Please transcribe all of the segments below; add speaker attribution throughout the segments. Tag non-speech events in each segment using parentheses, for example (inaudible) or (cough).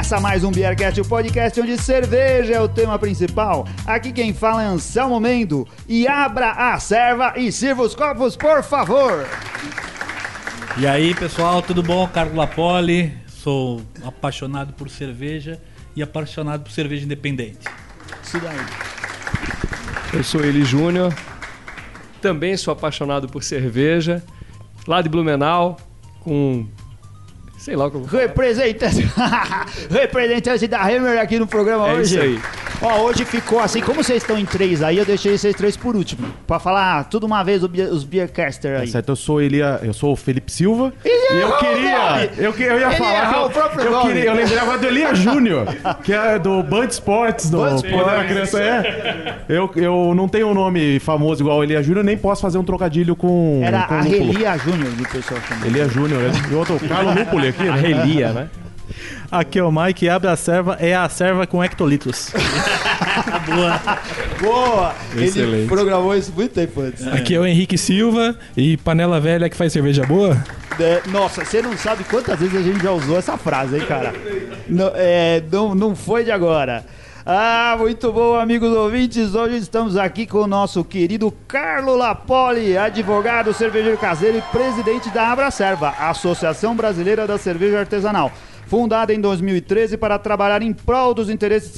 Speaker 1: Começa mais um Beercast, o podcast onde cerveja é o tema principal. Aqui quem fala é Anselmo Mendo. E abra a serva e sirva os copos, por favor.
Speaker 2: E aí, pessoal, tudo bom? Carlos Lapoli, sou apaixonado por cerveja e apaixonado por cerveja independente.
Speaker 1: Isso daí.
Speaker 3: Eu sou Eli Júnior, também sou apaixonado por cerveja, lá de Blumenau, com. Sei lá como.
Speaker 1: Representante, (laughs) representante da Hammer aqui no programa
Speaker 3: É
Speaker 1: hoje.
Speaker 3: isso aí.
Speaker 1: Ó, hoje ficou assim, como vocês estão em três aí, eu deixei vocês três por último. Pra falar tudo uma vez os Beercaster aí.
Speaker 4: Certo, eu sou Elia, eu sou o Felipe Silva.
Speaker 1: Ele
Speaker 4: e eu queria, eu, que- eu ia
Speaker 1: Ele
Speaker 4: falar eu,
Speaker 1: o próprio
Speaker 4: eu,
Speaker 1: nome.
Speaker 4: queria, eu lembrei agora do Elia Júnior, (laughs) que é do Band Sports, do
Speaker 1: Band Sports.
Speaker 4: Criança é. Eu, eu não tenho um nome famoso igual o Elia Júnior, nem posso fazer um trocadilho com
Speaker 1: Era
Speaker 4: com
Speaker 1: a. Relia Júnior do pessoal chamando.
Speaker 4: Elia Júnior, e outro Carlos Lúpuli aqui,
Speaker 3: A
Speaker 4: né?
Speaker 3: relia, né?
Speaker 5: Aqui é o Mike, abre a serva, é a serva com hectolitros. (laughs)
Speaker 1: Boa! Ele
Speaker 4: Excelente.
Speaker 1: programou isso muito tempo antes.
Speaker 6: Aqui é o Henrique Silva e panela velha que faz cerveja boa.
Speaker 1: É, nossa, você não sabe quantas vezes a gente já usou essa frase, hein, cara? Não, é, não, não foi de agora. Ah, muito bom, amigos ouvintes. Hoje estamos aqui com o nosso querido Carlo Lapoli, advogado, cervejeiro caseiro e presidente da Abra Serva, Associação Brasileira da Cerveja Artesanal. Fundada em 2013 para trabalhar em prol dos interesses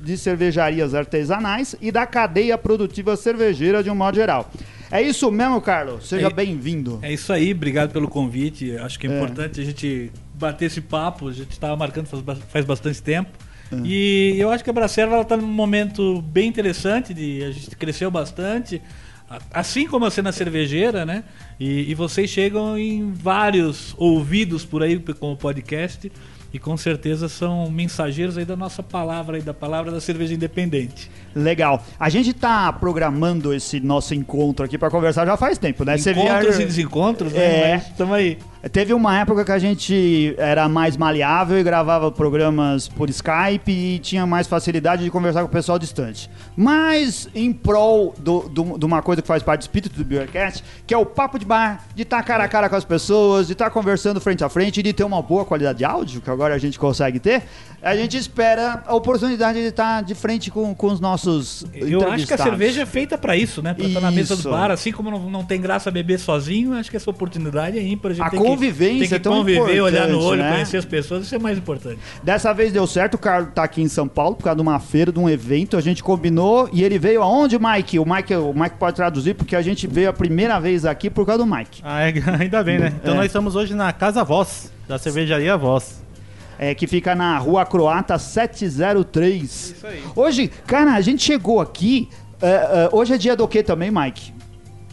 Speaker 1: de cervejarias artesanais e da cadeia produtiva cervejeira de um modo geral. É isso mesmo, Carlos? Seja
Speaker 2: É-
Speaker 1: bem-vindo.
Speaker 2: É isso aí, obrigado pelo convite. Acho que é, importante a gente bater esse papo. A gente estava marcando faz, faz bastante tempo. E eu acho que a Bracerva está num momento bem interessante. De, a gente cresceu bastante. Assim como a cena cervejeira, né? E, e vocês chegam em vários ouvidos por aí com o podcast. E com certeza são mensageiros aí da nossa palavra aí, da palavra da cerveja independente.
Speaker 1: Legal. A gente tá programando esse nosso encontro aqui pra conversar já faz tempo, né?
Speaker 2: Encontros
Speaker 1: via-
Speaker 2: e desencontros, né?
Speaker 1: É.
Speaker 2: Mas Tamo aí.
Speaker 1: Teve uma época que a gente era mais maleável e gravava programas por Skype e tinha mais facilidade de conversar com o pessoal distante. Mas em prol do- do- de uma coisa que faz parte do espírito do Beercast, que é o papo de bar, de estar cara a cara com as pessoas, de estar conversando frente a frente e de ter uma boa qualidade de áudio, que agora a gente consegue ter, a gente espera a oportunidade de estar de frente com, com os nossos
Speaker 2: Eu acho que a cerveja é feita pra isso, né? Pra estar na mesa
Speaker 1: Isso.
Speaker 2: do bar, assim como não, não tem graça beber sozinho, acho que essa oportunidade é ímpar. A, gente
Speaker 1: A
Speaker 2: tem que-
Speaker 1: convivência
Speaker 2: tem que
Speaker 1: é tão
Speaker 2: conviver, olhar no
Speaker 1: importante,
Speaker 2: olho,
Speaker 1: né?
Speaker 2: conhecer as pessoas, isso é mais importante.
Speaker 1: Dessa vez deu certo, o Carlos tá aqui em São Paulo por causa de uma feira, de um evento, a gente combinou e ele veio aonde, Mike? O Mike, o Mike pode traduzir porque a gente veio a primeira vez aqui por causa do Mike.
Speaker 5: Ah, é, (laughs) ainda bem, né? Então
Speaker 1: É.
Speaker 5: nós estamos hoje na Casa Voz, da cervejaria Voz.
Speaker 1: É, que fica na Rua Croata 703. Isso aí. Hoje, cara, a gente chegou aqui. é, é, hoje é dia do que também, Mike?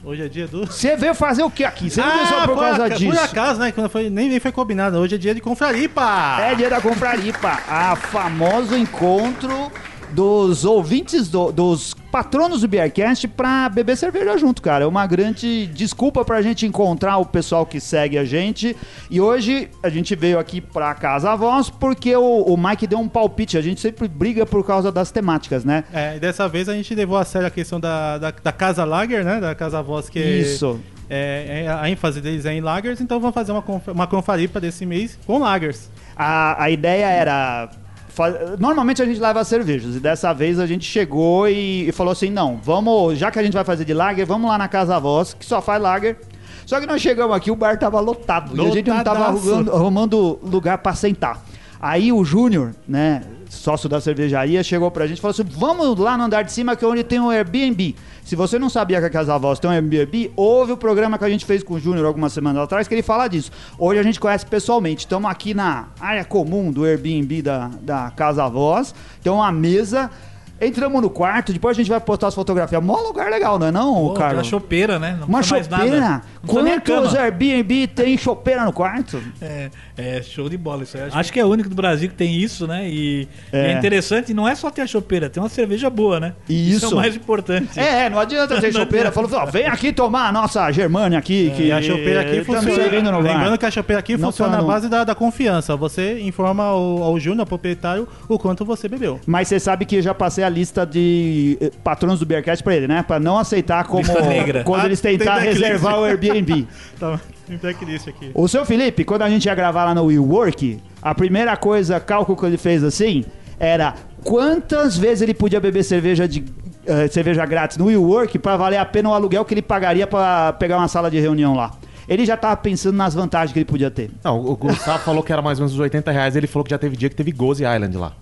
Speaker 5: Hoje é dia do...
Speaker 1: Você veio fazer o que aqui? Você não veio só por causa
Speaker 5: aca-
Speaker 1: disso.
Speaker 5: por acaso, né? Quando foi, nem, nem foi combinado. Hoje é dia de confraripa.
Speaker 1: É dia da Compraripa, a famoso encontro dos ouvintes, do- dos patronos do Beercast pra beber cerveja junto, cara. É uma grande desculpa pra gente encontrar o pessoal que segue a gente. E hoje a gente veio aqui pra Casa Voz porque o, o Mike deu um palpite. A gente sempre briga por causa das temáticas, né?
Speaker 5: É, e dessa vez a gente levou a sério a questão da, da, da Casa Lager, né? Da Casa Voz, que
Speaker 1: Isso.
Speaker 5: É, é- a ênfase deles é em lagers, então vamos fazer uma, conf- uma confraripa desse mês com lagers.
Speaker 1: A, a ideia era. Normalmente a gente leva cervejas e dessa vez a gente chegou e, e falou assim: não, vamos, já que a gente vai fazer de lager, vamos lá na Casa Voz, que só faz lager. Só que nós chegamos aqui, o bar tava lotado e a gente não tava
Speaker 5: Lotadaço.
Speaker 1: arrumando, arrumando lugar pra sentar. Aí o Júnior, né, sócio da cervejaria, chegou pra gente e falou assim: vamos lá no andar de cima que é onde tem o Airbnb. Se você não sabia que a Casa Voz tem um Airbnb, houve o programa que a gente fez com o Júnior algumas semanas atrás que ele fala disso. Hoje a gente conhece pessoalmente. Estamos aqui na área comum do Airbnb da, da Casa Voz. Tem uma mesa. Entramos no quarto, depois a gente vai postar as fotografias. Mó lugar legal, não é não,
Speaker 2: Pô,
Speaker 1: Carlos?
Speaker 2: Uma chopeira, né? Não
Speaker 1: Uma chopeira? Quantos. Airbnb tem chopeira no quarto?
Speaker 2: É, é show de bola isso aí. Acho, acho que é o único do Brasil que tem isso, né? E
Speaker 1: É.
Speaker 2: é, interessante, não é só ter a chopeira, tem uma cerveja boa, né? Isso, é
Speaker 1: Isso.
Speaker 2: o mais importante.
Speaker 1: É, não adianta ter (laughs) chopeira. Falou, ó, vem aqui tomar a nossa Germânia aqui. que
Speaker 5: E a chopeira aqui funciona. Lembrando que a chopeira aqui
Speaker 1: Não
Speaker 5: funciona na base da, da confiança. Você informa ao, ao Júnior, ao proprietário, o quanto você bebeu.
Speaker 1: Mas você sabe que eu já passei a lista de eh, patronos do Bearcast pra ele, né? Pra não aceitar como
Speaker 2: Lista negra.
Speaker 1: quando
Speaker 5: Ah,
Speaker 1: eles tentar reservar o Airbnb. (laughs)
Speaker 5: Tá, aqui.
Speaker 1: O seu Felipe, quando a gente ia gravar lá no Will Work, a primeira coisa, cálculo que ele fez assim, era quantas vezes ele podia beber cerveja de eh, cerveja grátis no Will Work pra valer a pena o aluguel que ele pagaria pra pegar uma sala de reunião lá. Ele já tava pensando nas vantagens que ele podia ter.
Speaker 4: Não, o Gustavo (laughs) falou que era mais ou menos uns 80 reais. Ele falou que já teve dia que teve Goze Island lá.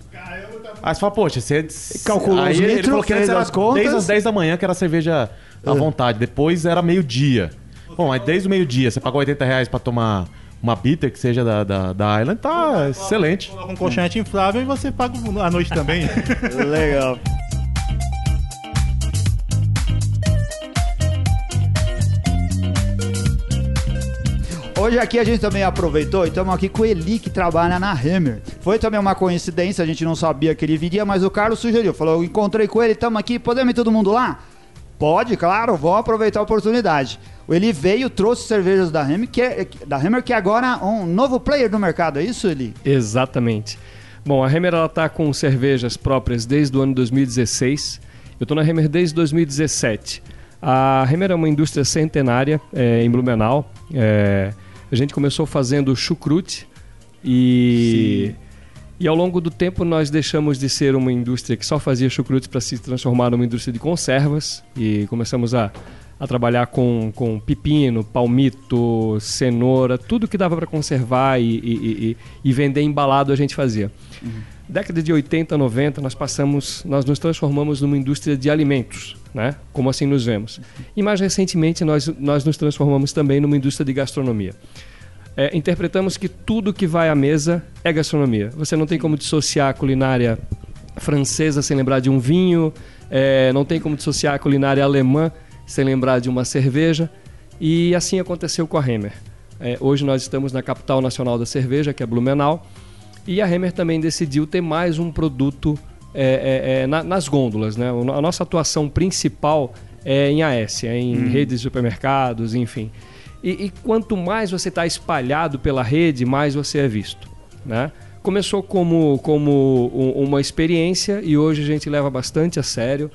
Speaker 4: Aí você fala, poxa, você.
Speaker 1: Calculou
Speaker 4: Aí
Speaker 1: os
Speaker 4: ele
Speaker 1: litros,
Speaker 4: falou que antes era
Speaker 1: contas.
Speaker 4: desde as 10 da manhã que era cerveja à vontade. Depois era meio-dia. Bom, aí desde o meio-dia você pagou 80 reais pra tomar uma bitter que seja da, da, da Island, tá excelente.
Speaker 5: Coloca um colchonete inflável e você paga a noite também. (laughs)
Speaker 1: Legal. Hoje aqui a gente também aproveitou e estamos aqui com o Eli, que trabalha na Hammer. Foi também uma coincidência, a gente não sabia que ele viria, mas o Carlos sugeriu. Falou, eu encontrei com ele, estamos aqui, podemos ir todo mundo lá? Pode, claro, vamos aproveitar a oportunidade. O Eli veio, trouxe cervejas da Hammer, que é, da Hammer, que é agora um novo player no mercado, é isso, Eli?
Speaker 3: Exatamente. Bom, a Hammer ela tá com cervejas próprias desde o ano 2016. Eu estou na Hammer desde 2017. A Hammer é uma indústria centenária é, em Blumenau. É, a gente começou fazendo chucrute e e ao longo do tempo nós deixamos de ser uma indústria que só fazia chucrutes para se transformar numa indústria de conservas e começamos a, a trabalhar com, com pepino, palmito, cenoura, tudo que dava para conservar e, e- e- e vender embalado a gente fazia. Década de 80, 90, nós passamos, nós nos transformamos numa indústria de alimentos, né? Como assim nos vemos. E mais recentemente nós, nós nos transformamos também numa indústria de gastronomia. É, interpretamos que tudo que vai à mesa é gastronomia. Você não tem como dissociar a culinária francesa sem lembrar de um vinho, é, não tem como dissociar a culinária alemã sem lembrar de uma cerveja. E assim aconteceu com a Hemer. É, hoje nós estamos na capital nacional da cerveja, que é Blumenau, e a Hemer também decidiu ter mais um produto é, é, é, na- nas gôndolas. Né? A nossa atuação principal é em AS, é em redes de supermercados, enfim. E, e quanto mais você está espalhado pela rede, mais você é visto. Né? Começou como, como um- uma experiência e hoje a gente leva bastante a sério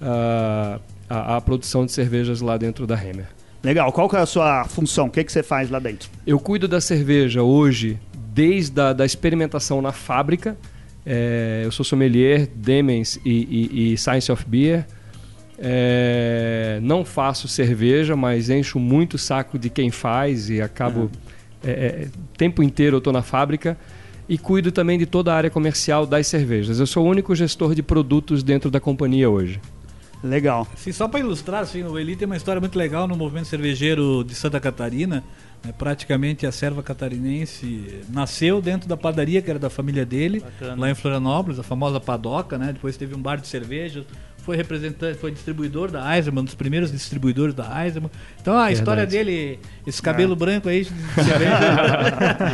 Speaker 3: ah, a, a produção de cervejas lá dentro da Hemer.
Speaker 1: Legal, qual que é a sua função? O que, que você faz lá dentro?
Speaker 3: Eu cuido da cerveja hoje desde a da experimentação na fábrica. É, eu sou sommelier, Demens e, e- e Science of Beer. É, não faço cerveja, mas encho muito o saco de quem faz e acabo... é, é, o tempo inteiro eu estou na fábrica. E cuido também de toda a área comercial das cervejas. Eu sou o único gestor de produtos dentro da companhia hoje.
Speaker 1: Legal.
Speaker 2: Assim, só para ilustrar, assim, o Eli tem uma história muito legal no movimento cervejeiro de Santa Catarina. né? praticamente a serva catarinense nasceu dentro da padaria que era da família dele, lá em Florianópolis, a famosa Padoca, né? Depois teve um bar de cerveja, foi representante, foi distribuidor da Eisenman, um dos primeiros distribuidores da Eisenman. Então a história dele, esse cabelo branco aí de (laughs) cerveja,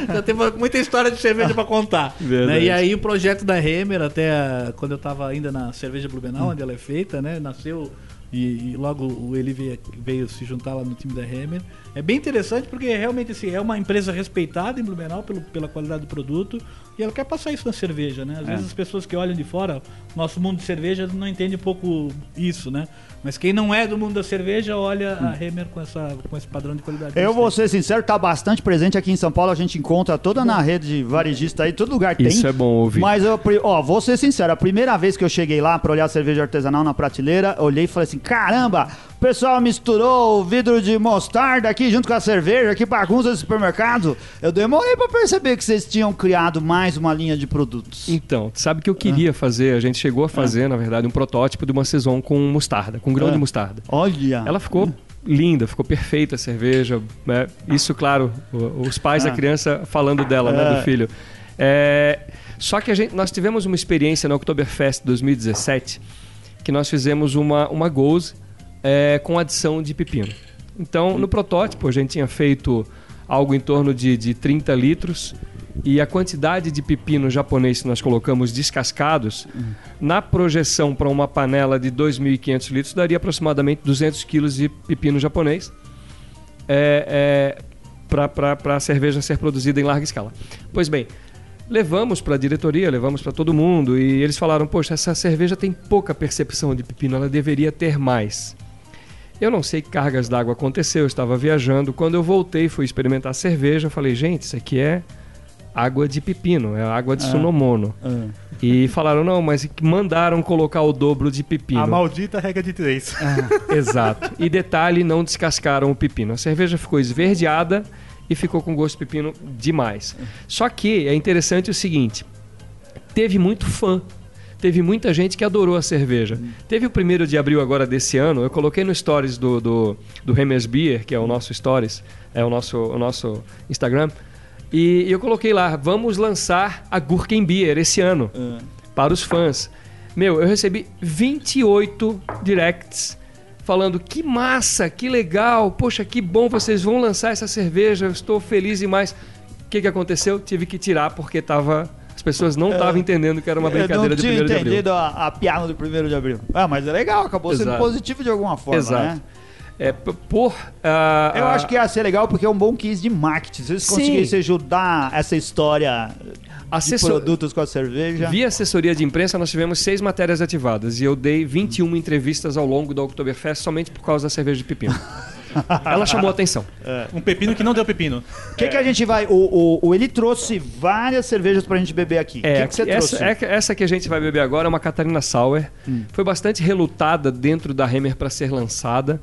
Speaker 2: então, tem muita história de cerveja para contar.
Speaker 3: Verdade.
Speaker 2: né? E aí o projeto da Hemer, até quando eu estava ainda na Cerveja Blumenau, onde ela é feita, né? Nasceu e, e logo o Eli veio, veio se juntar lá no time da Hemer. É bem interessante porque realmente assim, é uma empresa respeitada em Blumenau pelo, pela qualidade do produto e ela quer passar isso na cerveja, né? Às vezes as pessoas que olham de fora, nosso mundo de cerveja não entende um pouco isso, né? Mas quem não é do mundo da cerveja olha a Hemer com, essa, com esse padrão de qualidade.
Speaker 1: Eu vou ser sincero, tá bastante presente aqui em São Paulo, a gente encontra toda na rede de varejista aí, todo lugar tem.
Speaker 3: Isso é bom ouvir.
Speaker 1: Mas eu, ó, vou ser sincero, a primeira vez que eu cheguei lá pra olhar a cerveja artesanal na prateleira, olhei e falei assim: caramba, o pessoal misturou o vidro de mostarda aqui junto com a cerveja, que bagunça esse supermercado. Eu demorei pra perceber que vocês tinham criado mais uma linha de produtos.
Speaker 3: Então, sabe o que eu queria fazer? A gente chegou a fazer, na verdade, um protótipo de uma saison com mostarda, com grão
Speaker 1: Ah.
Speaker 3: de mostarda.
Speaker 1: Olha.
Speaker 3: Ela ficou linda, ficou perfeita a cerveja. né? Isso, claro, os pais da
Speaker 1: Ah.
Speaker 3: criança falando dela, né,
Speaker 1: É.
Speaker 3: do filho. É, só que a gente, nós tivemos uma experiência no Oktoberfest 2017 que nós fizemos uma, uma goze é, com adição de pepino. Então, no protótipo, a gente tinha feito algo em torno de, de 30 litros e a quantidade de pepino japonês que nós colocamos descascados, na projeção para uma panela de 2.500 litros, daria aproximadamente 200 quilos de pepino japonês é, é, para a cerveja ser produzida em larga escala. Pois bem, levamos para a diretoria, levamos para todo mundo e eles falaram: Poxa, essa cerveja tem pouca percepção de pepino, ela deveria ter mais. Eu não sei que cargas d'água aconteceu, eu estava viajando. Quando eu voltei, fui experimentar a cerveja, eu falei: Gente, isso aqui é água de pepino, é água de
Speaker 1: Ah.
Speaker 3: sunomono.
Speaker 1: Ah.
Speaker 3: E falaram: Não, mas mandaram colocar o dobro de pepino.
Speaker 5: A maldita regra de três. (laughs)
Speaker 3: Exato. E detalhe, não descascaram o pepino. A cerveja ficou esverdeada e ficou com gosto de pepino demais. Só que é interessante o seguinte: teve muito fã. Teve muita gente que adorou a cerveja. Teve o primeiro de abril agora desse ano, eu coloquei no stories do, do, do Remers Beer, que é o nosso stories, é o nosso, o nosso Instagram, e eu coloquei lá, vamos lançar a Gurken Beer esse ano
Speaker 1: Ah.
Speaker 3: para os fãs. Meu, eu recebi 28 directs falando que massa, que legal, poxa, que bom vocês vão lançar essa cerveja, eu estou feliz demais. O que, que aconteceu? Tive que tirar porque tava, as pessoas não estavam entendendo que era uma brincadeira
Speaker 1: eu
Speaker 3: de
Speaker 1: não tinha
Speaker 3: 1 de abril.
Speaker 1: entendido a, a piada do 1 de abril. Ah, mas é legal, acabou sendo
Speaker 3: Exato.
Speaker 1: positivo de alguma forma,
Speaker 3: Exato.
Speaker 1: né?
Speaker 3: É, por. ah,
Speaker 1: Eu
Speaker 3: ah,
Speaker 1: acho que ia ser legal porque é um bom case de marketing. Se vocês
Speaker 3: Sim.
Speaker 1: conseguissem ajudar essa história
Speaker 3: Assessor-
Speaker 1: de produtos com a cerveja.
Speaker 3: Via assessoria de imprensa, nós tivemos seis matérias ativadas e eu dei 21 entrevistas ao longo da Oktoberfest somente por causa da cerveja de pepino. (laughs) Ela chamou a atenção.
Speaker 5: Um pepino que não deu pepino.
Speaker 1: O que, que a gente vai. O, o, o- ele trouxe várias cervejas pra gente beber aqui. O
Speaker 3: É,
Speaker 1: que, que você
Speaker 3: essa,
Speaker 1: trouxe?
Speaker 3: é que- essa que a gente vai beber agora é uma Catarina Sauer.
Speaker 1: Hum.
Speaker 3: Foi bastante relutada dentro da Hammer para ser lançada.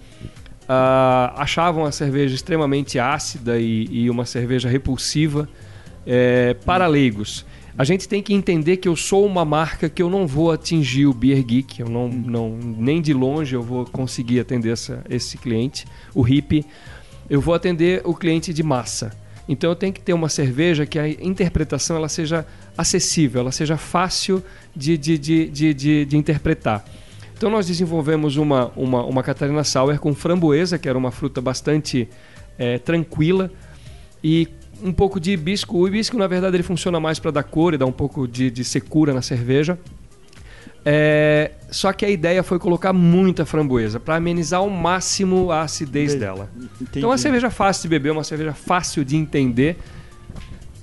Speaker 3: Ah, achavam a cerveja extremamente ácida e, e uma cerveja repulsiva é, para leigos. A gente tem que entender que eu sou uma marca que eu não vou atingir o Beer Geek, eu não, não nem de longe eu vou conseguir atender essa- esse cliente, o hippie. Eu vou atender o cliente de massa. Então eu tenho que ter uma cerveja que a interpretação ela seja acessível, ela seja fácil de, de, de, de, de, de interpretar. Então nós desenvolvemos uma, uma, uma Catarina Sauer com framboesa, que era uma fruta bastante eh, tranquila, e um pouco de hibisco. O hibisco, na verdade, ele funciona mais para dar cor e dar um pouco de, de secura na cerveja. É, só que a ideia foi colocar muita framboesa para amenizar ao máximo a acidez
Speaker 1: Entendi.
Speaker 3: dela. Então, é uma cerveja fácil de beber, uma cerveja fácil de entender.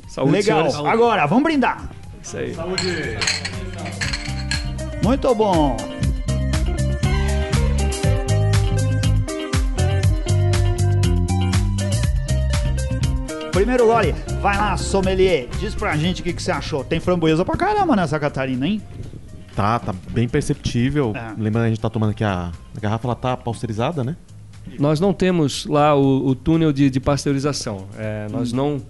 Speaker 3: Saúde,
Speaker 1: Legal.
Speaker 3: senhores.
Speaker 1: Agora, vamos brindar.
Speaker 3: Isso aí.
Speaker 1: Muito bom. Primeiro gole, vai lá, sommelier. Diz pra gente o que, que você achou. Tem framboesa pra caramba nessa Catarina, hein?
Speaker 4: Tá, tá bem perceptível.
Speaker 1: É.
Speaker 4: Lembrando, a gente tá tomando aqui a, a garrafa, ela tá pasteurizada, né?
Speaker 3: Nós não temos lá o, o túnel de, de pasteurização. É, nós não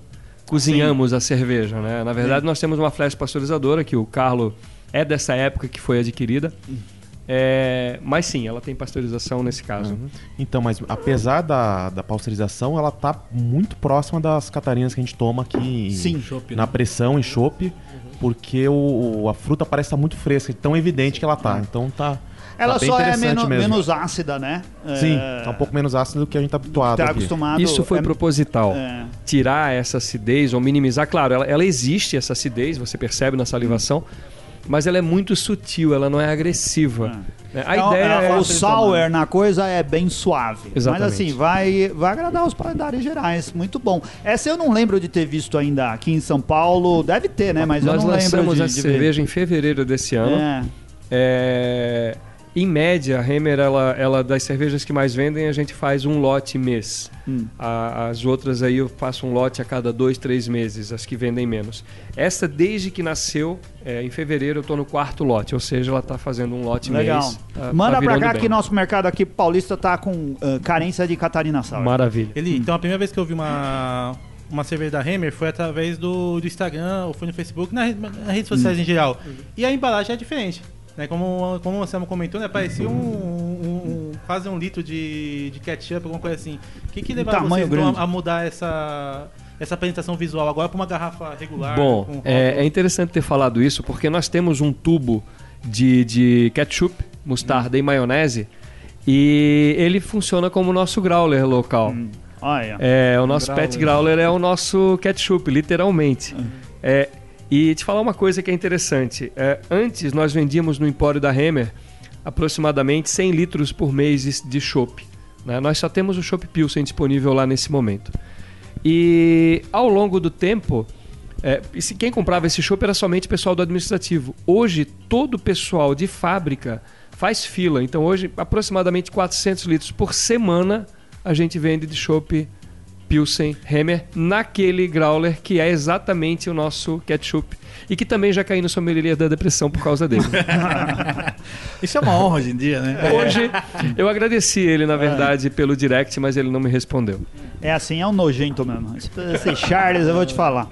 Speaker 3: cozinhamos a cerveja, né? Na verdade, nós temos uma flash pasteurizadora que o Carlo é dessa época que foi adquirida. É, mas sim, ela tem pasteurização nesse caso.
Speaker 4: Então, mas apesar da, da pasteurização, ela tá muito próxima das catarinas que a gente toma aqui em-
Speaker 1: Sim.
Speaker 2: Chopp,
Speaker 4: na
Speaker 2: né?
Speaker 4: pressão em chopp, porque o, a fruta parece estar muito fresca, tão evidente que ela tá. Então tá.
Speaker 1: Ela
Speaker 4: tá
Speaker 1: só é menos, menos ácida, né?
Speaker 4: Sim,
Speaker 1: É,
Speaker 4: tá um pouco menos ácido do que a gente tá habituado
Speaker 1: tá
Speaker 4: aqui.
Speaker 1: acostumado.
Speaker 3: Isso foi
Speaker 1: é-
Speaker 3: proposital.
Speaker 1: é.
Speaker 3: Tirar essa acidez ou minimizar. Claro, ela, ela existe, essa acidez, você percebe na salivação, mas ela é muito sutil, ela não é agressiva. né? A
Speaker 1: Não,
Speaker 3: ideia
Speaker 1: é,
Speaker 3: é.
Speaker 1: o sour na coisa é bem suave.
Speaker 3: Exatamente.
Speaker 1: Mas assim, vai, vai agradar os paladares gerais. Muito bom. Essa eu não lembro de ter visto ainda aqui em São Paulo. Deve ter, né? Mas
Speaker 3: Nós
Speaker 1: eu não lembro
Speaker 3: lançamos
Speaker 1: de,
Speaker 3: a
Speaker 1: de ver.
Speaker 3: cerveja em fevereiro desse ano.
Speaker 1: É.
Speaker 3: É, em média, a Hemer, ela, ela, das cervejas que mais vendem, a gente faz um lote mês.
Speaker 1: Hum.
Speaker 3: A- as outras aí eu faço um lote a cada dois, três meses, as que vendem menos. Essa, desde que nasceu, é, em fevereiro, eu estou no quarto lote, ou seja, ela está fazendo um lote
Speaker 1: Legal.
Speaker 3: mês. tá-
Speaker 1: Manda
Speaker 3: tá
Speaker 1: pra
Speaker 3: virando
Speaker 1: cá
Speaker 3: bem.
Speaker 1: que nosso mercado aqui paulista tá com ah, carência de Catarina Sour.
Speaker 3: Maravilha.
Speaker 5: Eli, então a primeira vez que eu vi uma, uma cerveja da Hammer foi através do, do Instagram, ou foi no Facebook, nas redes sociais em geral. E a embalagem é diferente. Né? Como, como o Anselmo comentou, né? parecia um, um- um- quase um litro de, de ketchup, alguma coisa assim. O que, que levaram
Speaker 1: tamanho
Speaker 5: vocês então,
Speaker 1: grande.
Speaker 5: a, a mudar essa, essa apresentação visual agora para uma garrafa regular?
Speaker 3: Bom, é, é interessante ter falado isso porque nós temos um tubo de, de ketchup, mostarda e maionese e ele funciona como o nosso growler local.
Speaker 1: Olha.
Speaker 3: É, o nosso
Speaker 2: Growler.
Speaker 3: pet growler é o nosso ketchup, literalmente. É, e te falar uma coisa que é interessante. É, antes nós vendíamos no empório da Hammer aproximadamente 100 litros por mês de chopp. né? Nós só temos o chopp Pilsen disponível lá nesse momento. E ao longo do tempo, É, quem comprava esse chopp era somente pessoal do administrativo. Hoje, todo o pessoal de fábrica faz fila. Então, hoje, aproximadamente 400 litros por semana a gente vende de chopp Pilsen Hammer naquele growler que é exatamente o nosso ketchup e que também já caiu no sommelier da depressão por causa dele. (laughs)
Speaker 2: Isso é uma honra hoje em dia, né?
Speaker 3: Hoje eu agradeci ele, na verdade, pelo direct, mas ele não me respondeu.
Speaker 1: É assim, é um nojento mesmo. Esse (laughs) Charles, eu vou te falar.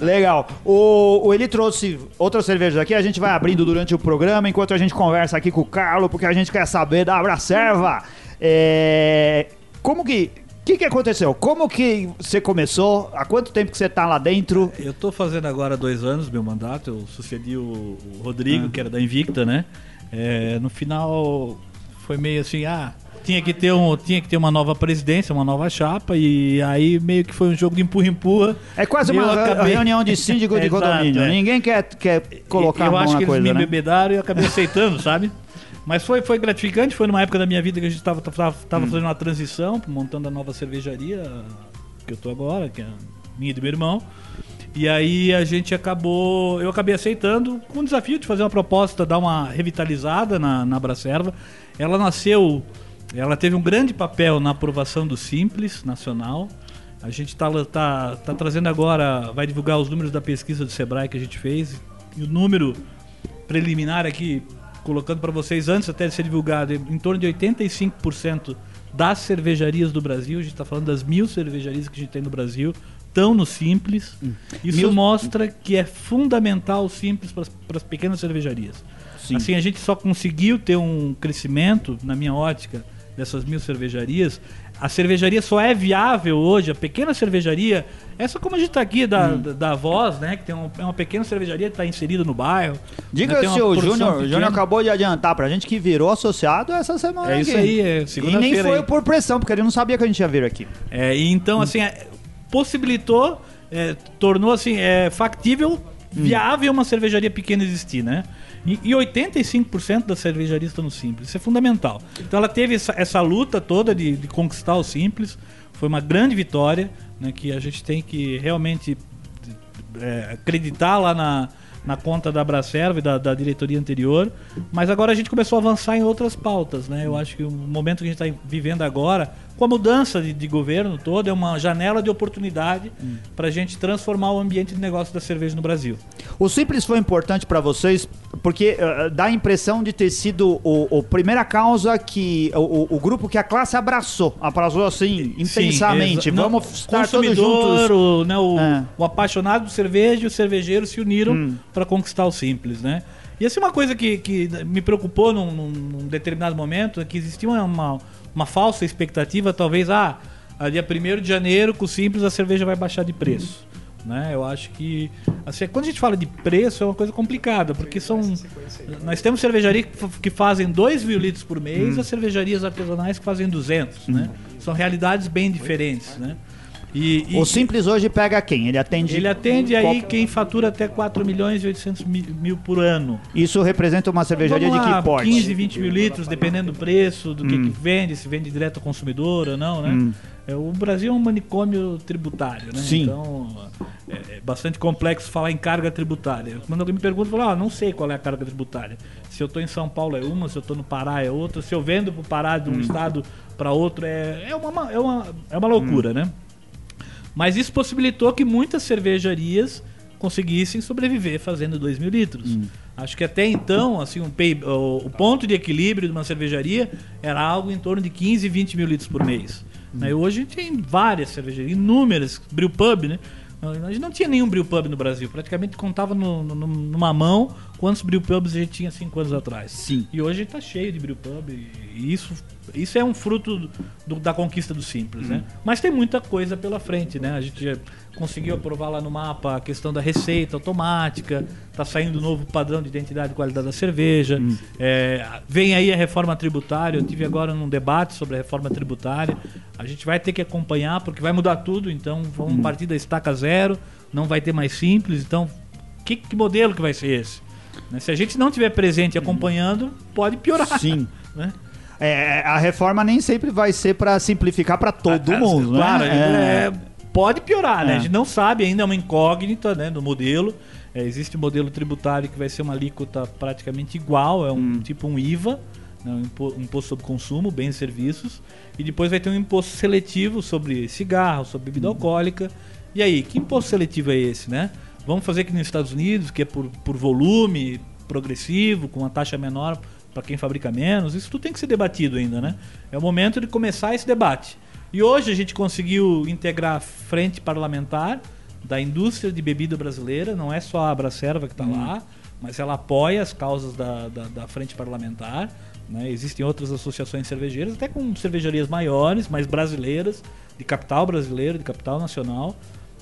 Speaker 1: Legal. O, o Eli trouxe outras cervejas aqui, a gente vai abrindo durante o programa, enquanto a gente conversa aqui com o Carlos, porque a gente quer saber da Abracerva. É, como que. O que, que aconteceu? Como que você começou? Há quanto tempo que você tá lá dentro?
Speaker 2: Eu tô fazendo agora dois anos meu mandato, eu sucedi o, o Rodrigo,
Speaker 1: Ah.
Speaker 2: que era da Invicta, né? É, no final foi meio assim, ah, tinha que, ter um, tinha que ter uma nova presidência, uma nova chapa, e aí meio que foi um jogo de empurra-empurra.
Speaker 1: É quase uma
Speaker 2: acabei-
Speaker 1: reunião de (laughs) síndico de
Speaker 2: Exato,
Speaker 1: condomínio.
Speaker 2: é.
Speaker 1: Ninguém quer, quer colocar
Speaker 2: eu
Speaker 1: a mão
Speaker 2: acho que eles
Speaker 1: coisa,
Speaker 2: me
Speaker 1: né?
Speaker 2: bebedaram e eu acabei (laughs) aceitando, sabe? Mas foi, foi gratificante, foi numa época da minha vida que a gente estava tava, tava
Speaker 1: Hum.
Speaker 2: fazendo uma transição, montando a nova cervejaria que eu tô agora, que é minha e do meu irmão. E aí a gente acabou, eu acabei aceitando com o desafio de fazer uma proposta, dar uma revitalizada na, na Bracerva. Ela nasceu, ela teve um grande papel na aprovação do Simples Nacional. A gente está tá, tá trazendo agora, vai divulgar os números da pesquisa do Sebrae que a gente fez. E o número preliminar aqui, colocando para vocês antes até de ser divulgado, em torno de 85% das cervejarias do Brasil, a gente está falando das mil cervejarias que a gente tem no Brasil, estão no Simples. Isso
Speaker 1: Mil-
Speaker 2: mostra que é fundamental o Simples para as pequenas cervejarias.
Speaker 1: Sim.
Speaker 2: Assim, a gente só conseguiu ter um crescimento, na minha ótica, dessas mil cervejarias. A cervejaria só é viável hoje, a pequena cervejaria, essa como a gente está aqui da, da, da Voz, né? Que tem um- é uma pequena cervejaria que está inserida no bairro.
Speaker 1: Diga
Speaker 2: né, tem uma
Speaker 1: se o
Speaker 2: produção
Speaker 1: Júnior. Júnior acabou de adiantar pra gente que virou associado essa semana.
Speaker 2: É isso
Speaker 1: aqui.
Speaker 2: aí, é
Speaker 1: E nem
Speaker 2: segunda-feira
Speaker 1: foi
Speaker 2: aí.
Speaker 1: por pressão, porque ele não sabia que a gente ia vir aqui.
Speaker 2: É, e então, assim, é, possibilitou, é, tornou assim, é, factível, viável uma cervejaria pequena existir, né? E, e 85% das cervejarias estão no Simples. Isso é fundamental. Então ela teve essa, essa luta toda de, de conquistar o Simples. Foi uma grande vitória, né? Que a gente tem que realmente é, acreditar lá na, na conta da Bracerva e da, da diretoria anterior. Mas agora a gente começou a avançar em outras pautas, né? Eu acho que o momento que a gente está vivendo agora, com a mudança de, de governo todo, é uma janela de oportunidade para a gente transformar o ambiente de negócio da cerveja no Brasil.
Speaker 1: O Simples foi importante pra vocês porque eh, dá a impressão de ter sido o primeira causa que o, o- grupo que a classe abraçou, abraçou assim intensamente.
Speaker 2: Sim,
Speaker 1: Vamos
Speaker 2: não,
Speaker 1: estar todos juntos.
Speaker 2: O, né, o,
Speaker 1: É.
Speaker 2: o apaixonado por cerveja e o cervejeiro se uniram
Speaker 1: Hum.
Speaker 2: para conquistar o simples, né? E assim uma coisa que, que me preocupou num, num- determinado momento é que existia uma, uma, falsa expectativa, talvez, ah, a dia 1 de janeiro, com o simples, a cerveja vai baixar de preço. Né? Eu acho que. Assim, quando a gente fala de preço, é uma coisa complicada, porque são. Nós temos cervejarias que fa- que fazem 2 mil litros por mês,
Speaker 1: Hum.
Speaker 2: as cervejarias artesanais que fazem 200, né? São realidades bem diferentes, né? E, e-
Speaker 1: O Simples hoje pega quem? Ele atende.
Speaker 2: ele atende aí
Speaker 1: Qual-
Speaker 2: quem fatura até 4 milhões e 800 mil, mil por ano.
Speaker 1: Isso representa uma cervejaria de que porte?
Speaker 2: 15, 20 mil litros, dependendo do preço, do que, que vende, se vende direto ao consumidor ou não, né? É, o Brasil é um manicômio tributário, né?
Speaker 1: Sim.
Speaker 2: Então é, é bastante complexo falar em carga tributária. Quando alguém me pergunta, eu falo, ah, não sei qual é a carga tributária. Se eu estou em São Paulo é uma, se eu estou no Pará é outra, se eu vendo para o Pará de um estado para outro é, é, uma, é, uma, é uma loucura, né? Mas isso possibilitou que muitas cervejarias conseguissem sobreviver fazendo 2 mil litros. Acho que até então, assim, um pay- o, o ponto de equilíbrio de uma cervejaria era algo em torno de 15, 20 mil litros por mês. Né? E hoje tem várias cervejarias, inúmeras, brewpub, né? A gente não tinha nenhum brewpub no Brasil, praticamente contava no- no- numa mão quantos brewpubs a gente tinha cinco anos atrás.
Speaker 1: Sim.
Speaker 2: E hoje está cheio de brewpub e isso, isso é um fruto do- da conquista do simples, né? Mas tem muita coisa pela frente, né? A gente já conseguiu aprovar lá no mapa a questão da receita automática, tá saindo o novo padrão de identidade e qualidade da cerveja. É, vem aí a reforma tributária, eu tive agora num debate sobre a reforma tributária. A gente vai ter que acompanhar porque vai mudar tudo, então vamos partir da estaca zero, não vai ter mais simples, então que, que modelo que vai ser esse? Né? Se a gente não tiver presente e acompanhando, pode piorar.
Speaker 1: Sim. (laughs)
Speaker 2: Né?
Speaker 1: É, a reforma nem sempre vai ser pra simplificar pra todo mundo, né?
Speaker 2: Claro,
Speaker 1: É.
Speaker 2: é, pode piorar, né?
Speaker 1: É.
Speaker 2: A gente não sabe ainda, é uma incógnita né, do modelo. É, existe um modelo tributário que vai ser uma alíquota praticamente igual, é um tipo um IVA, né, um impo- imposto sobre consumo, bens e serviços. E depois vai ter um imposto seletivo sobre cigarro, sobre bebida alcoólica. E aí, que imposto seletivo é esse, né? Vamos fazer aqui nos Estados Unidos, que é por, por volume, progressivo, com uma taxa menor para quem fabrica menos. Isso tudo tem que ser debatido ainda, né? É o momento de começar esse debate. E hoje a gente conseguiu integrar a frente parlamentar da indústria de bebida brasileira, não é só a Abracerva que está lá, mas ela apoia as causas da, da, da frente parlamentar. Né? Existem outras associações cervejeiras, até com cervejarias maiores, mais brasileiras, de capital brasileiro, de capital nacional,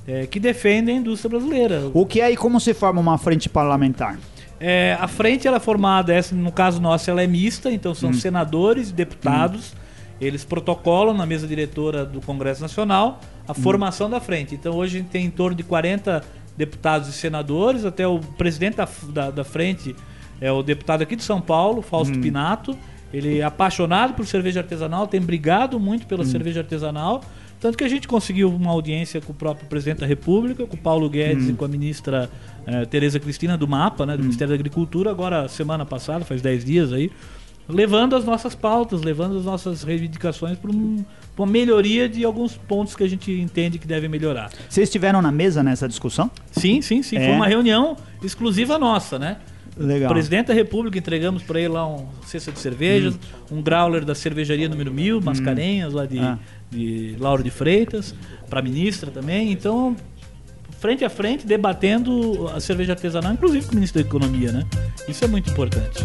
Speaker 2: eh, que defendem a indústria brasileira.
Speaker 1: O que é e como se forma uma frente parlamentar?
Speaker 2: É, a frente ela é formada, essa, no caso nosso, ela é mista, então são senadores e deputados. Eles protocolam na mesa diretora do Congresso Nacional a formação da frente. Então hoje a gente tem em torno de 40 deputados e senadores, até o presidente da, da, da frente é o deputado aqui de São Paulo, Fausto Pinato. Ele é apaixonado por cerveja artesanal, tem brigado muito pela cerveja artesanal. Tanto que a gente conseguiu uma audiência com o próprio presidente da República, com o Paulo Guedes e com a ministra eh, Tereza Cristina do MAPA, né, do Ministério da Agricultura, agora semana passada, faz 10 dias aí, levando as nossas pautas, levando as nossas reivindicações para um, uma melhoria de alguns pontos que a gente entende que devem melhorar.
Speaker 1: Vocês estiveram na mesa nessa discussão?
Speaker 2: Sim, sim, sim.
Speaker 1: É?
Speaker 2: Foi uma reunião exclusiva nossa, né?
Speaker 1: Legal.
Speaker 2: Presidente da República, entregamos para ele lá um cesta de cervejas, um growler da cervejaria número 1000, Mascarenhas, lá de,
Speaker 1: Ah.
Speaker 2: de Lauro de Freitas, para a ministra também. Então, frente a frente, debatendo a cerveja artesanal, inclusive com o ministro da Economia, né? Isso é muito importante.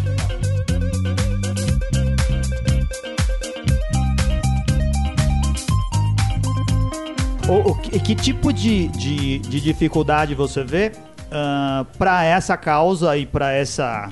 Speaker 1: O, o que, que tipo de, de, de dificuldade você vê para essa causa e para essa.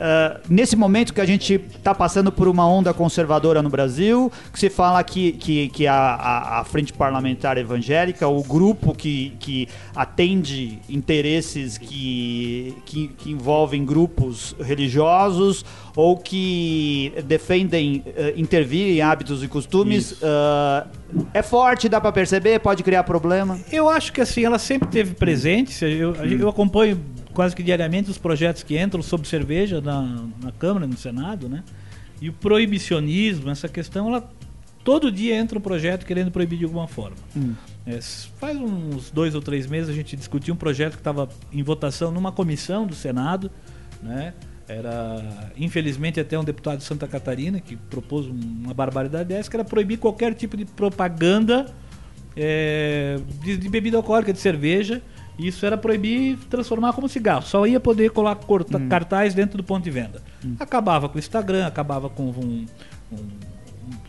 Speaker 1: Ah, nesse momento que a gente está passando por uma onda conservadora no Brasil, que se fala que, que, que a, a, a Frente Parlamentar Evangélica, o grupo que, que atende interesses que, que, que envolvem grupos religiosos ou que defendem eh, intervir em hábitos e costumes, ah, é forte, dá para perceber, pode criar problema.
Speaker 2: Eu acho que assim, ela sempre teve presente. se Eu, eu acompanho quase que diariamente os projetos que entram sobre cerveja na, na Câmara, no Senado, né? E o proibicionismo, essa questão, ela todo dia entra um projeto querendo proibir de alguma forma. É, s- faz uns dois ou três meses a gente discutiu um projeto que estava em votação numa comissão do Senado, né? Era, infelizmente, até um deputado de Santa Catarina que propôs um- uma barbaridade dessa, que era proibir qualquer tipo de propaganda é, de, de bebida alcoólica, de cerveja. Isso era proibir transformar como cigarro. Só ia poder colar corta- cartaz dentro do ponto de venda. Acabava com o Instagram, acabava com um. um-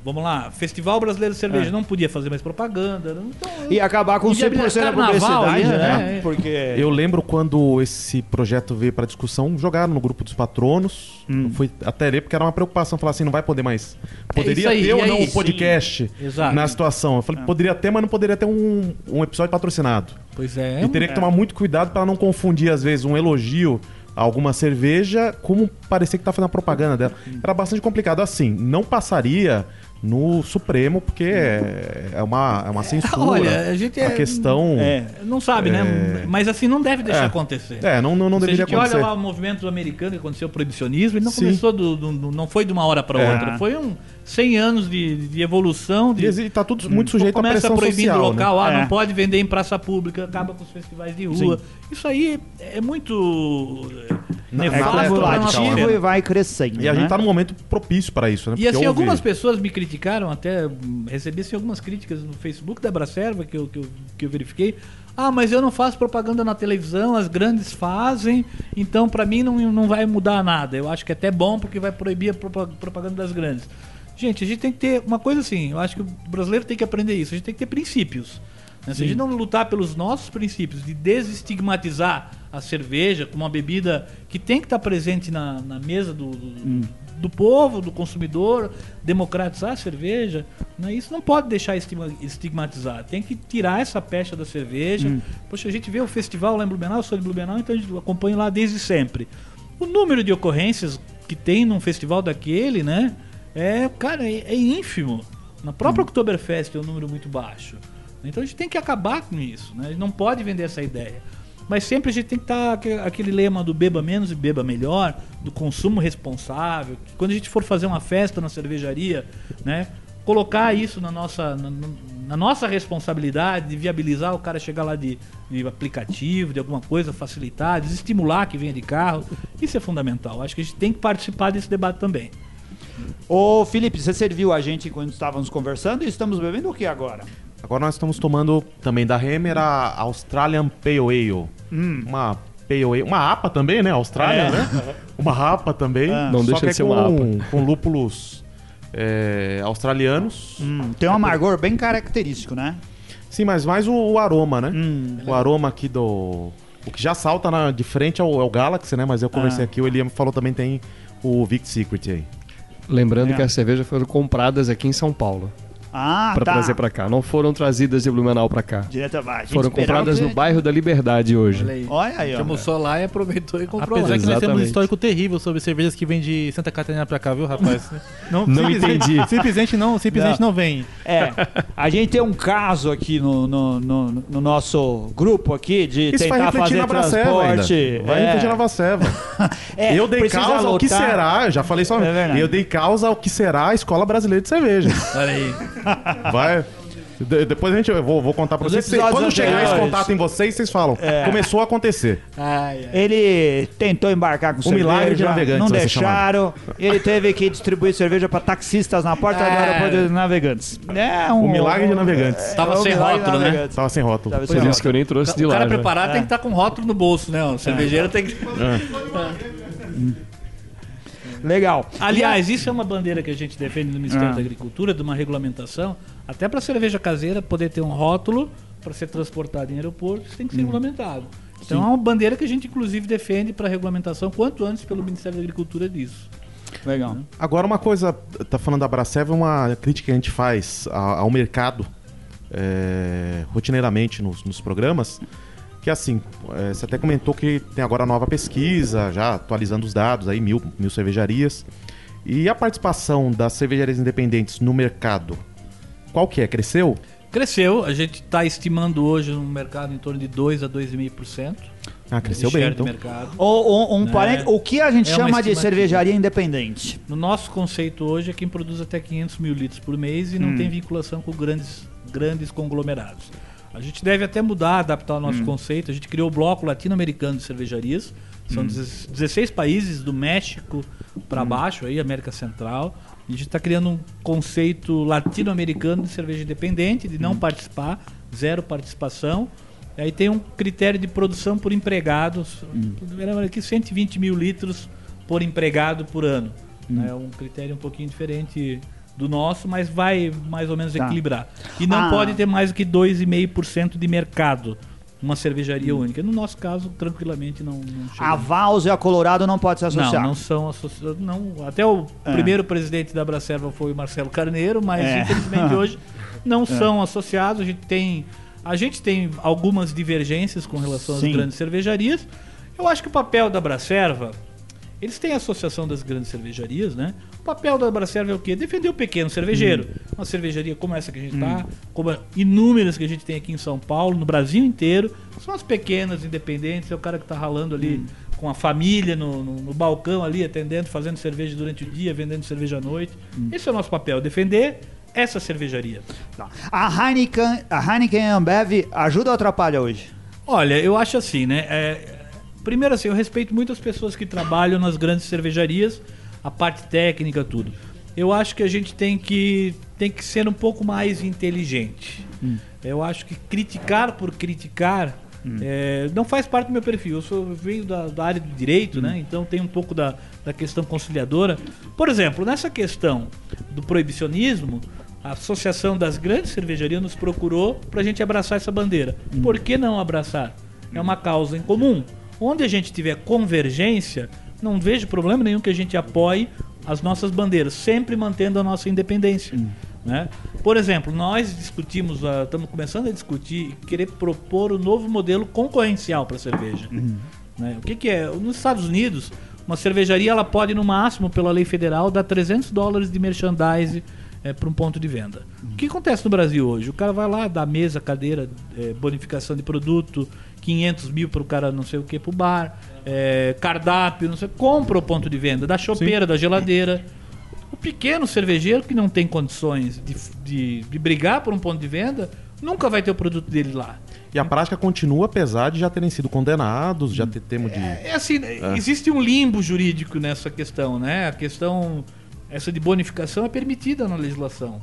Speaker 2: Vamos lá, Festival Brasileiro de Cerveja
Speaker 1: É.
Speaker 2: não podia fazer mais propaganda. Então,
Speaker 1: E acabar com 100% da publicidade,
Speaker 2: ia,
Speaker 1: né?
Speaker 2: é.
Speaker 1: Porque.
Speaker 4: Eu lembro quando esse projeto veio para discussão, jogaram no grupo dos patronos.
Speaker 1: Hum.
Speaker 4: Fui até ler porque era uma preocupação falar assim, não vai poder mais. Poderia
Speaker 2: aí,
Speaker 4: ter ou não o podcast
Speaker 2: Exato.
Speaker 4: na situação. Eu falei, poderia ter, mas não poderia ter um, um episódio patrocinado.
Speaker 2: Pois é.
Speaker 4: e teria que tomar muito cuidado para não confundir, às vezes, um elogio a alguma cerveja como parecer que tá fazendo a propaganda dela. Era bastante complicado. Assim, não passaria no Supremo, porque é é uma, é uma censura.
Speaker 2: Olha, a gente é-
Speaker 4: A questão.
Speaker 1: É.
Speaker 2: Não sabe, né? Mas assim, não deve deixar
Speaker 4: É.
Speaker 2: acontecer.
Speaker 4: É, não, não, não
Speaker 2: Se a
Speaker 4: deveria
Speaker 2: gente
Speaker 4: acontecer.
Speaker 2: olha lá o movimento americano que aconteceu o proibicionismo, ele não
Speaker 4: Sim.
Speaker 2: começou do, do- do- não foi de uma hora para
Speaker 4: É.
Speaker 2: outra, foi um 100 anos de, de evolução, de
Speaker 4: E exi- tá tudo muito sujeito à
Speaker 2: começa
Speaker 4: pressão
Speaker 2: proibindo
Speaker 4: social,
Speaker 2: o local,
Speaker 4: né?
Speaker 2: ah,
Speaker 1: É.
Speaker 2: não pode vender em praça pública, acaba com os festivais de rua. Isso aí é muito
Speaker 1: É
Speaker 4: Nada
Speaker 2: nefasto,
Speaker 4: é
Speaker 2: não vale a
Speaker 1: cumulativo
Speaker 2: pena.
Speaker 1: e vai crescendo.
Speaker 4: E a gente
Speaker 1: né?
Speaker 4: tá num momento propício para isso, né?
Speaker 2: E
Speaker 4: Porque
Speaker 2: assim, algumas pessoas me criticaram, até hum, recebi assim, algumas críticas no Facebook da Bracerva que eu, que, eu, que eu verifiquei. Ah, mas eu não faço propaganda na televisão, as grandes fazem, então pra mim não, não vai mudar nada. Eu acho que é até bom porque vai proibir a propa- propaganda das grandes. Gente, a gente tem que ter uma coisa assim, eu acho que o brasileiro tem que aprender isso, a gente tem que ter princípios. né? Se a gente não lutar pelos nossos princípios de desestigmatizar a cerveja como uma bebida que tem que estar presente na, na mesa do, do, do povo, do consumidor, democratizar a cerveja, né? isso não pode deixar estigma- estigmatizar. Tem que tirar essa pecha da cerveja. Poxa, a gente vê o festival lá em Blumenau, eu sou de Blumenau, então a gente acompanha lá desde sempre. O número de ocorrências que tem num festival daquele, né? É, cara, é, é ínfimo. Na própria Oktoberfest é um número muito baixo. Então a gente tem que acabar com isso, né? A gente não pode vender essa ideia. Mas sempre a gente tem que estar tá aquele lema do beba menos e beba melhor, do consumo responsável. Quando a gente for fazer uma festa na cervejaria, né? Colocar isso na nossa, na, na nossa responsabilidade de viabilizar o cara chegar lá de, de aplicativo, de alguma coisa, facilitar, desestimular que venha de carro. Isso é fundamental. Acho que a gente tem que participar desse debate também.
Speaker 1: Ô Felipe, você serviu a gente quando estávamos conversando e estamos bebendo o que agora?
Speaker 4: Agora nós estamos tomando também da Hemer a Australian Pale Ale.
Speaker 1: Hum.
Speaker 4: Uma Pale Ale. Uma APA também, né? Austrália,
Speaker 1: É.
Speaker 4: né? Uma APA também.
Speaker 1: Ah.
Speaker 3: Não
Speaker 4: só
Speaker 3: deixa
Speaker 4: que
Speaker 3: de
Speaker 4: é
Speaker 3: ser
Speaker 4: com,
Speaker 3: uma
Speaker 4: com lúpulos é, australianos.
Speaker 1: Hum, tem um amargor bem característico, né?
Speaker 4: Sim, mas mais o, o aroma, né?
Speaker 1: Hum.
Speaker 4: O aroma aqui do... O que já salta na- de frente ao, ao Galaxy, né? Mas eu conversei
Speaker 1: Ah.
Speaker 4: aqui, o Eliam falou também tem o Vic Secret aí.
Speaker 3: Lembrando
Speaker 1: É.
Speaker 3: que as cervejas foram compradas aqui em São Paulo
Speaker 1: Ah,
Speaker 3: para
Speaker 1: tá.
Speaker 3: trazer para cá. Não foram trazidas de Blumenau para cá.
Speaker 1: Gente
Speaker 3: Foram compradas
Speaker 1: que-
Speaker 3: no bairro da Liberdade hoje.
Speaker 2: Olha aí.
Speaker 1: Olha aí,
Speaker 2: A gente
Speaker 1: ó.
Speaker 2: almoçou lá e aproveitou e comprou
Speaker 5: Apesar
Speaker 2: lá.
Speaker 5: que nós temos um histórico terrível sobre cervejas que vêm de Santa Catarina pra cá, viu, rapaz? (laughs) Não,
Speaker 3: Não
Speaker 5: simplesmente-
Speaker 3: entendi.
Speaker 5: Simplesmente não, simplesmente não, vem.
Speaker 1: É, a gente tem um caso aqui no, no, no- no nosso grupo aqui de
Speaker 4: Isso vai
Speaker 1: tentar
Speaker 4: refletir
Speaker 1: fazer
Speaker 4: na
Speaker 1: transporte.
Speaker 4: ainda. Vai
Speaker 1: é.
Speaker 4: refletir na Braceva. (laughs)
Speaker 1: É,
Speaker 4: eu dei causa ao que será, eu já falei só.
Speaker 1: É
Speaker 4: eu dei causa ao que será a Escola Brasileira de Cerveja.
Speaker 2: Olha aí. (laughs)
Speaker 4: Vai. de- depois a gente eu vou, vou contar pra
Speaker 1: Os
Speaker 4: vocês.
Speaker 1: episódios
Speaker 4: Quando chegar esse
Speaker 1: anteriores.
Speaker 4: contato em vocês, vocês falam. Começou a acontecer.
Speaker 2: Ai, ai.
Speaker 1: Ele tentou embarcar com
Speaker 4: O milagre de
Speaker 1: cerveja,
Speaker 4: navegantes
Speaker 1: não
Speaker 4: vai ser
Speaker 1: deixaram. Ele teve que distribuir cerveja para taxistas na porta do
Speaker 2: É.
Speaker 1: aeroporto de navegantes. É um
Speaker 4: O milagre de navegantes.
Speaker 2: Tava
Speaker 1: é
Speaker 2: sem rótulo, né?
Speaker 4: Tava sem rótulo.
Speaker 1: Tava sem
Speaker 3: Por isso que eu nem trouxe de
Speaker 2: O
Speaker 3: lá.
Speaker 2: cara
Speaker 3: já.
Speaker 2: preparado tem que estar com rótulo no bolso, né? O cervejeiro tem que. (laughs)
Speaker 1: Legal.
Speaker 2: Aliás, isso é uma bandeira que a gente defende no Ministério
Speaker 1: Ah.
Speaker 2: da Agricultura, de uma regulamentação, até para cerveja caseira poder ter um rótulo para ser transportado em aeroporto, isso tem que ser regulamentado. Então é uma bandeira que a gente inclusive defende para regulamentação quanto antes pelo Ministério da Agricultura disso.
Speaker 1: Legal.
Speaker 4: Agora, uma coisa, tá falando da Braceva, uma crítica que a gente faz ao mercado é, rotineiramente nos, nos programas, que assim, é, você até comentou que tem agora a nova pesquisa, já atualizando os dados, aí mil, mil cervejarias. E a participação das cervejarias independentes no mercado, qual que é? Cresceu?
Speaker 2: Cresceu, a gente está estimando hoje no mercado em torno de 2 a 2,5%.
Speaker 4: Ah, cresceu bem, então.
Speaker 2: mercado.
Speaker 1: O, um, um
Speaker 2: É.
Speaker 1: parente- o que a gente
Speaker 2: É
Speaker 1: chama de cervejaria independente?
Speaker 2: No nosso conceito hoje é quem produz até 500 mil litros por mês e não tem vinculação com grandes, grandes conglomerados. A gente deve até mudar, adaptar o nosso conceito. A gente criou o bloco latino-americano de cervejarias. São 16 países do México para baixo, aí América Central. A gente está criando um conceito latino-americano de cerveja independente, de não participar, zero participação. E aí tem um critério de produção por empregados, lembrando aqui 120 mil litros por empregado por ano. É um critério um pouquinho diferente do nosso, mas vai mais ou menos
Speaker 1: Tá.
Speaker 2: equilibrar. E não
Speaker 1: Ah.
Speaker 2: pode ter mais do que 2,5% de mercado, uma cervejaria única. No nosso caso, tranquilamente não, não chega.
Speaker 1: A Vals e a Colorado não pode se
Speaker 2: Não,
Speaker 1: associar.
Speaker 2: não são associados. Não, até o
Speaker 1: É.
Speaker 2: primeiro presidente da Bracerva foi o Marcelo Carneiro, mas
Speaker 1: É.
Speaker 2: infelizmente hoje (laughs) não são associados. A gente tem, a gente tem algumas divergências com relação às
Speaker 1: Sim.
Speaker 2: grandes cervejarias. Eu acho que o papel da Bracerva, eles têm a associação das grandes cervejarias, né? O papel da Bracerva é o quê? Defender o pequeno cervejeiro. Uma cervejaria como essa que a gente está, como inúmeras que a gente tem aqui em São Paulo, no Brasil inteiro, são as pequenas, independentes, é o cara que está ralando ali com a família no, no- no balcão ali, atendendo, fazendo cerveja durante o dia, vendendo cerveja à noite. Esse é o nosso papel, defender essa cervejaria.
Speaker 1: Tá. A Heineken, a Heineken Ambev ajuda ou atrapalha hoje?
Speaker 2: Olha, eu acho assim, né? é, primeiro assim, eu respeito muito as pessoas que trabalham nas grandes cervejarias, a parte técnica, tudo. Eu acho que a gente tem que, tem que ser um pouco mais inteligente. Eu acho que criticar por criticar é, não faz parte do meu perfil. Eu, sou, eu venho da, da área do direito, né? Então tem um pouco da, da questão conciliadora. Por exemplo, nessa questão do proibicionismo, a Associação das Grandes Cervejarias nos procurou para a gente abraçar essa bandeira. Por que não abraçar? É uma causa em comum. Onde a gente tiver convergência, não vejo problema nenhum que a gente apoie as nossas bandeiras, sempre mantendo a nossa independência. Né? Por exemplo, nós discutimos, ah, estamos começando a discutir e querer propor o novo modelo concorrencial para a cerveja. Né? O que, que é? Nos Estados Unidos, uma cervejaria ela pode, no máximo, pela lei federal, dar 300 dólares de merchandise é, para um ponto de venda. O que acontece no Brasil hoje? O cara vai lá, dá mesa, cadeira, é, bonificação de produto, 500 mil para o cara não sei o que para o bar, é, cardápio, não sei, compra o ponto de venda, da chopeira, da geladeira. O pequeno cervejeiro que não tem condições de, de, de brigar por um ponto de venda, nunca vai ter o produto dele lá.
Speaker 4: E a prática continua, apesar de já terem sido condenados, já ter termo de.
Speaker 2: É assim, existe um limbo jurídico nessa questão, né? A questão essa de bonificação é permitida na legislação.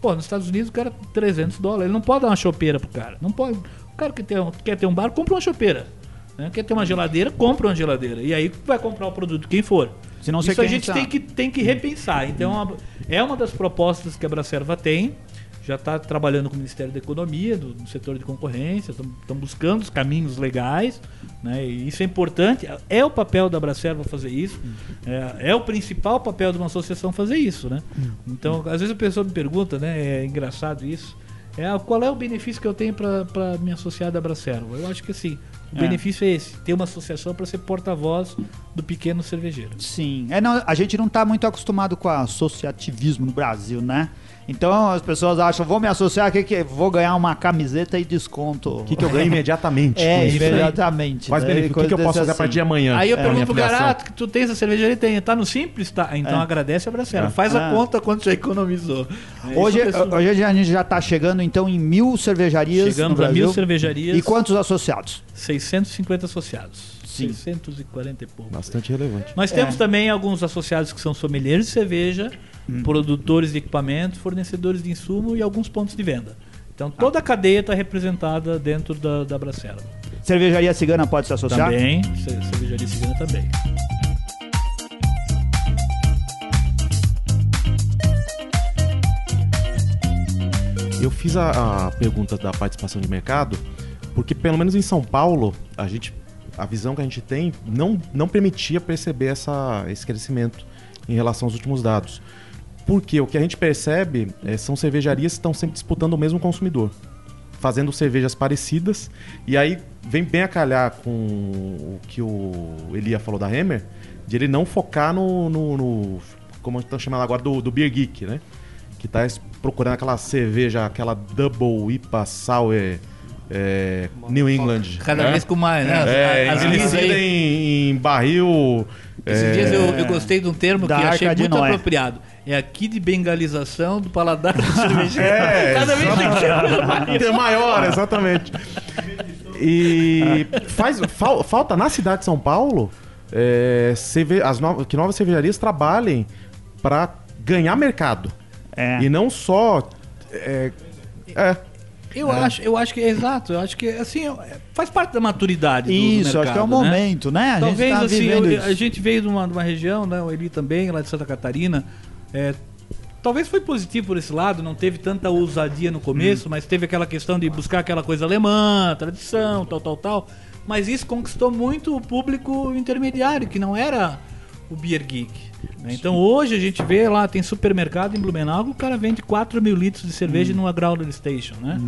Speaker 2: Pô, nos Estados Unidos o cara 300 dólares, ele não pode dar uma chopeira pro cara. Não pode. O cara que tem, quer ter um bar, compra uma chopeira. Né? Quer ter uma geladeira, compra uma geladeira. E aí vai comprar o produto quem for.
Speaker 1: Senão
Speaker 2: Isso a gente tem que, tem que repensar. Então é uma das propostas que a Bracerva tem já está trabalhando com o Ministério da Economia, do, no setor de concorrência, estão buscando os caminhos legais, né? E isso é importante, é o papel da Bracerva fazer isso, é, é, o principal papel de uma associação fazer isso, né? Então, às vezes a pessoa me pergunta, né? É engraçado isso, é qual é o benefício que eu tenho para me associar da Bracerva? Eu acho que assim, o
Speaker 1: É.
Speaker 2: benefício é esse, ter uma associação para ser porta-voz do pequeno cervejeiro.
Speaker 1: Sim. É, não, a gente não tá muito acostumado com associativismo no Brasil, né? Então as pessoas acham, vou me associar, que que vou ganhar uma camiseta e desconto.
Speaker 4: O que, que eu ganho imediatamente?
Speaker 1: É, imediatamente.
Speaker 4: Quais
Speaker 1: né?
Speaker 4: O que, que eu posso fazer a
Speaker 1: desse
Speaker 4: partir de
Speaker 1: assim.
Speaker 4: amanhã?
Speaker 2: Aí eu
Speaker 4: É, a
Speaker 2: pergunto pro. Garato que tu tens a cervejaria? Tem. Tá no Simples? Tá. Então
Speaker 1: É.
Speaker 2: agradece a Bracera.
Speaker 4: É.
Speaker 2: Faz a
Speaker 1: Ah.
Speaker 2: conta quanto já economizou. É,
Speaker 1: Hoje,
Speaker 2: a pessoa-
Speaker 1: hoje a gente já está chegando então em mil cervejarias
Speaker 2: Chegamos
Speaker 1: no
Speaker 2: a
Speaker 1: Brasil.
Speaker 2: mil cervejarias.
Speaker 1: E quantos associados?
Speaker 2: 650 associados.
Speaker 1: Sim.
Speaker 2: 640 e pouco.
Speaker 4: Bastante relevante.
Speaker 2: Nós temos
Speaker 1: É.
Speaker 2: também alguns associados que são sommeliers de cerveja,
Speaker 1: Hum.
Speaker 2: produtores de equipamentos, fornecedores de insumo e alguns pontos de venda. Então toda a cadeia está representada dentro da, da Bracera.
Speaker 1: Cervejaria Cigana pode se associar?
Speaker 2: Também, ce- cervejaria cigana também.
Speaker 4: Eu fiz a, a pergunta da participação de mercado, porque pelo menos em São Paulo, a gente a visão que a gente tem não, não permitia perceber essa, esse crescimento em relação aos últimos dados. Porque o que a gente percebe é, são cervejarias que estão sempre disputando o mesmo consumidor, fazendo cervejas parecidas, e aí vem bem a calhar com o que o Elia falou da Hammer, de ele não focar no, no, no como estão chamando agora, do, do Beer Geek, né? Que tá es- procurando aquela cerveja, aquela Double IPA Sour é, New England.
Speaker 2: Cada
Speaker 4: né?
Speaker 2: vez com mais, né? As-
Speaker 4: É, envelhecida em, em barril.
Speaker 2: Esses
Speaker 4: é,
Speaker 2: dias eu, eu gostei de um termo
Speaker 1: Da
Speaker 2: que achei muito
Speaker 1: Noé.
Speaker 2: apropriado. É aqui de bengalização do paladar do (laughs) cervejeiro.
Speaker 4: É,
Speaker 2: Cada vez tem que ser coisa.
Speaker 4: É maior, exatamente. E faz, fal- falta na cidade de São Paulo é, cerve- as no- que novas cervejarias trabalhem para ganhar mercado.
Speaker 1: É.
Speaker 4: E não só. É, é,
Speaker 2: Eu, acho, eu acho que é exato. Eu acho que assim é- faz parte da maturidade do, do
Speaker 1: Isso, acho que é o
Speaker 2: mercado, né?
Speaker 1: momento, né? A
Speaker 2: Talvez
Speaker 1: gente tá
Speaker 2: assim, eu-
Speaker 1: isso.
Speaker 2: a gente veio de uma, de uma região, né? O Eli também, lá de Santa Catarina. é, talvez foi positivo por esse lado, não teve tanta ousadia no
Speaker 1: Hum.
Speaker 2: começo, mas teve aquela questão de buscar aquela coisa alemã, tradição, tal, tal, tal. Mas isso conquistou muito o público intermediário, que não era o Beer Geek. né? Então hoje a gente vê lá, tem supermercado em Blumenau, que o cara vende 4 mil litros de
Speaker 1: Hum.
Speaker 2: cerveja numa Growler Station, né?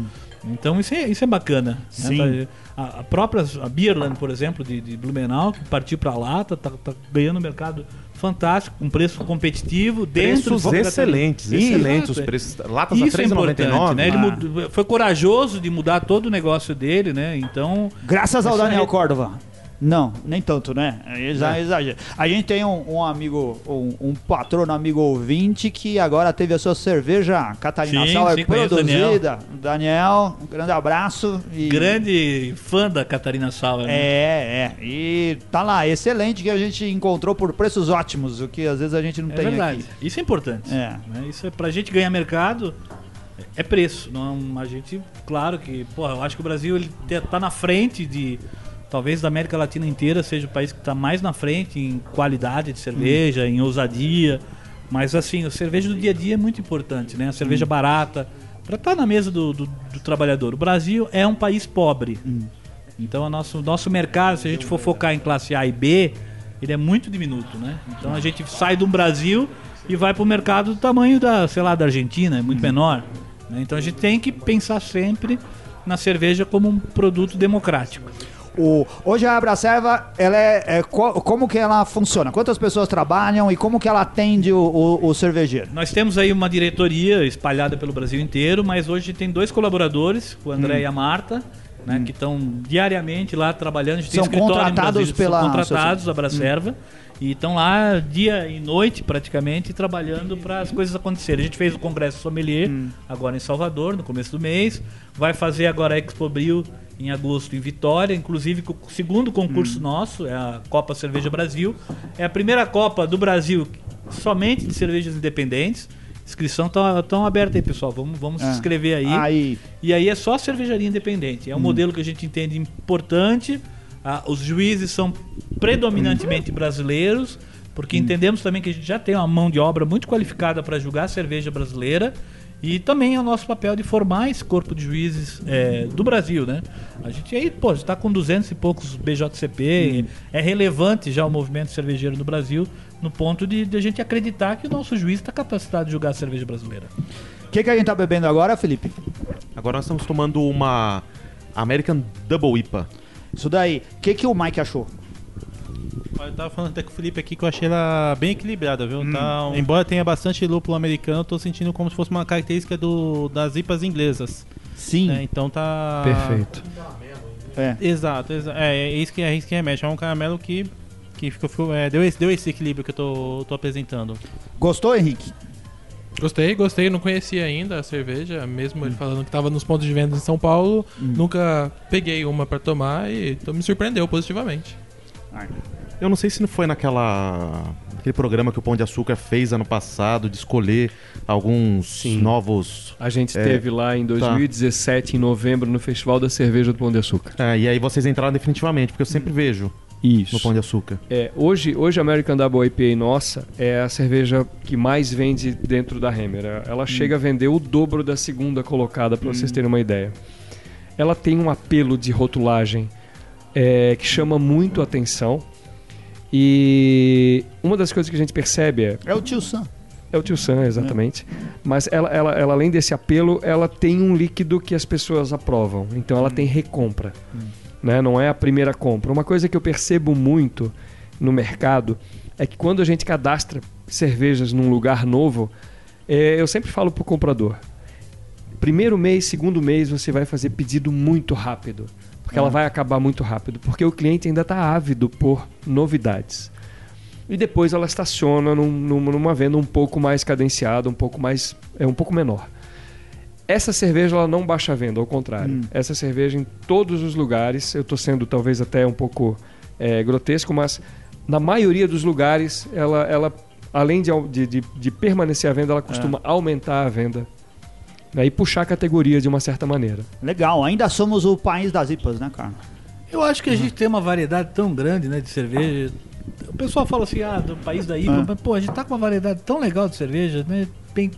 Speaker 2: Então isso é, isso é bacana. né?
Speaker 1: Sim.
Speaker 2: Tá- a, a própria a Beerland, por exemplo, de, de Blumenau, que partiu para a lata, tá, tá ganhando um mercado fantástico, com preço competitivo, dentro
Speaker 4: preços excelentes,
Speaker 2: Catarina.
Speaker 4: excelentes os
Speaker 2: é.
Speaker 4: preços. Latas a
Speaker 2: Isso é importante,
Speaker 4: 3,99.
Speaker 2: né? Ele
Speaker 1: Ah.
Speaker 2: mudou- foi corajoso de mudar todo o negócio dele, né? Então,
Speaker 1: Graças ao Daniel
Speaker 2: é-
Speaker 1: Córdova. Não, nem tanto, né? Exa exagero. A gente tem um, um amigo, um, um patrono amigo ouvinte que agora teve a sua cerveja Catarina
Speaker 2: Sim,
Speaker 1: Sauer
Speaker 2: sim,
Speaker 1: produzida. Daniel. um grande abraço. E...
Speaker 2: grande fã da Catarina Sauer. né?
Speaker 1: É, é. E tá lá, excelente que a gente encontrou por preços ótimos, o que às vezes a gente não
Speaker 2: É
Speaker 1: tem
Speaker 2: verdade.
Speaker 1: aqui.
Speaker 2: Isso é importante.
Speaker 1: É.
Speaker 2: né? Isso é pra gente ganhar mercado. É preço. Não, a gente, claro que, porra, eu acho que o Brasil ele tá na frente de. Talvez da América Latina inteira seja o país que está mais na frente em qualidade de cerveja, em ousadia. Mas assim, a cerveja do dia a dia é muito importante, né? A cerveja barata. Para estar na mesa do, do- do trabalhador. O Brasil é um país pobre. Então o nosso, nosso mercado, se a gente for focar em classe A e B, ele é muito diminuto, né? Então a gente sai do Brasil e vai para o mercado do tamanho da, sei lá, da Argentina, é muito menor. né? Então a gente tem que pensar sempre na cerveja como um produto democrático.
Speaker 1: O, hoje a Abracerva, ela é, é co- como que ela funciona? Quantas pessoas trabalham e como que ela atende o, o- o cervejeiro?
Speaker 2: Nós temos aí uma diretoria espalhada pelo Brasil inteiro, mas hoje tem dois colaboradores, o André e a Marta, né, que estão diariamente lá trabalhando. A gente tem
Speaker 1: São contratados pela
Speaker 2: São contratados.
Speaker 1: Hum.
Speaker 2: E estão lá dia e noite, praticamente, trabalhando para as coisas acontecerem. A gente fez o Congresso Sommelier
Speaker 1: Hum.
Speaker 2: agora em Salvador, no começo do mês. Vai fazer agora a Expo Bril em agosto em Vitória, inclusive o segundo concurso
Speaker 1: Hum.
Speaker 2: nosso, é a Copa Cerveja Brasil. É a primeira Copa do Brasil somente de cervejas independentes. Inscrição tão, tão aberta aí, pessoal. Vamos, vamos se
Speaker 1: É.
Speaker 2: inscrever aí.
Speaker 1: Aí,
Speaker 2: E aí é só cervejaria independente. É um modelo que a gente entende importante. Ah, os juízes são predominantemente brasileiros, porque entendemos também que a gente já tem uma mão de obra muito qualificada para julgar a cerveja brasileira. E também é o nosso papel de formar esse corpo de juízes é, do Brasil, né? A gente aí, pô, está com 200 e poucos BJCP, é relevante já o movimento cervejeiro no Brasil, no ponto de, de a gente acreditar que o nosso juiz está capacitado de julgar a cerveja brasileira.
Speaker 1: o que, que a gente tá bebendo agora, Felipe?
Speaker 4: Agora nós estamos tomando uma American Double IPA.
Speaker 1: Isso daí. O que, que o Mike achou?
Speaker 5: Eu tava falando até com o Felipe aqui que eu achei ela bem equilibrada, viu? Tá, embora tenha bastante lúpulo americano, eu tô sentindo como se fosse uma característica do, das IPAs inglesas.
Speaker 1: Sim.
Speaker 5: né? Então tá.
Speaker 3: Perfeito.
Speaker 1: É.
Speaker 5: Exato, exa é, é isso que é isso que remete. É um caramelo que, que ficou, ficou- é, deu, esse, deu esse equilíbrio que eu tô, tô apresentando.
Speaker 1: Gostou, Henrique?
Speaker 6: Gostei, gostei. Não conhecia ainda a cerveja, mesmo ele falando que tava nos pontos de venda em São Paulo. Nunca peguei uma pra tomar e então me surpreendeu positivamente.
Speaker 4: Eu não sei se não foi naquela aquele programa que o Pão de Açúcar fez ano passado de escolher alguns
Speaker 3: Sim.
Speaker 4: novos.
Speaker 3: A gente
Speaker 4: É,
Speaker 3: teve lá em 2017, em novembro, no Festival da Cerveja do Pão de Açúcar.
Speaker 4: É, e aí vocês entraram definitivamente, porque eu sempre vejo
Speaker 3: Isso.
Speaker 4: no Pão de Açúcar.
Speaker 3: É, hoje, hoje a American Double IPA nossa é a cerveja que mais vende dentro da Hammer. Ela chega a vender o dobro da segunda colocada, para vocês terem uma ideia. Ela tem um apelo de rotulagem é, que chama muito a atenção. E uma das coisas que a gente percebe é
Speaker 1: É o tio Sam.
Speaker 3: é o tio Sam, exatamente. Mas ela, ela, ela, além desse apelo, ela tem um líquido que as pessoas aprovam. Então ela tem recompra. Né? Não é a primeira compra. Uma coisa que eu percebo muito no mercado é que quando a gente cadastra cervejas num lugar novo, é, eu sempre falo pro comprador. Primeiro mês, segundo mês, você vai fazer pedido muito rápido. Porque ela vai acabar muito rápido. Porque o cliente ainda está ávido por novidades e depois ela estaciona num- num- numa venda um pouco mais cadenciada, um pouco mais é um pouco menor. Essa cerveja ela não baixa a venda, ao contrário. Essa cerveja em todos os lugares, eu estou sendo talvez até um pouco é, grotesco, mas na maioria dos lugares ela, ela além de, de, de- permanecer a venda, ela costuma aumentar a venda né, e puxar a categoria de uma certa maneira.
Speaker 1: Legal, ainda somos o país das IPAs, né, cara?
Speaker 2: Eu acho que a gente tem uma variedade tão grande, né, de cerveja. O pessoal fala assim, ah, do país da IPA,
Speaker 1: Ah.
Speaker 2: mas pô, a gente tá com uma variedade tão legal de cerveja, né? Tem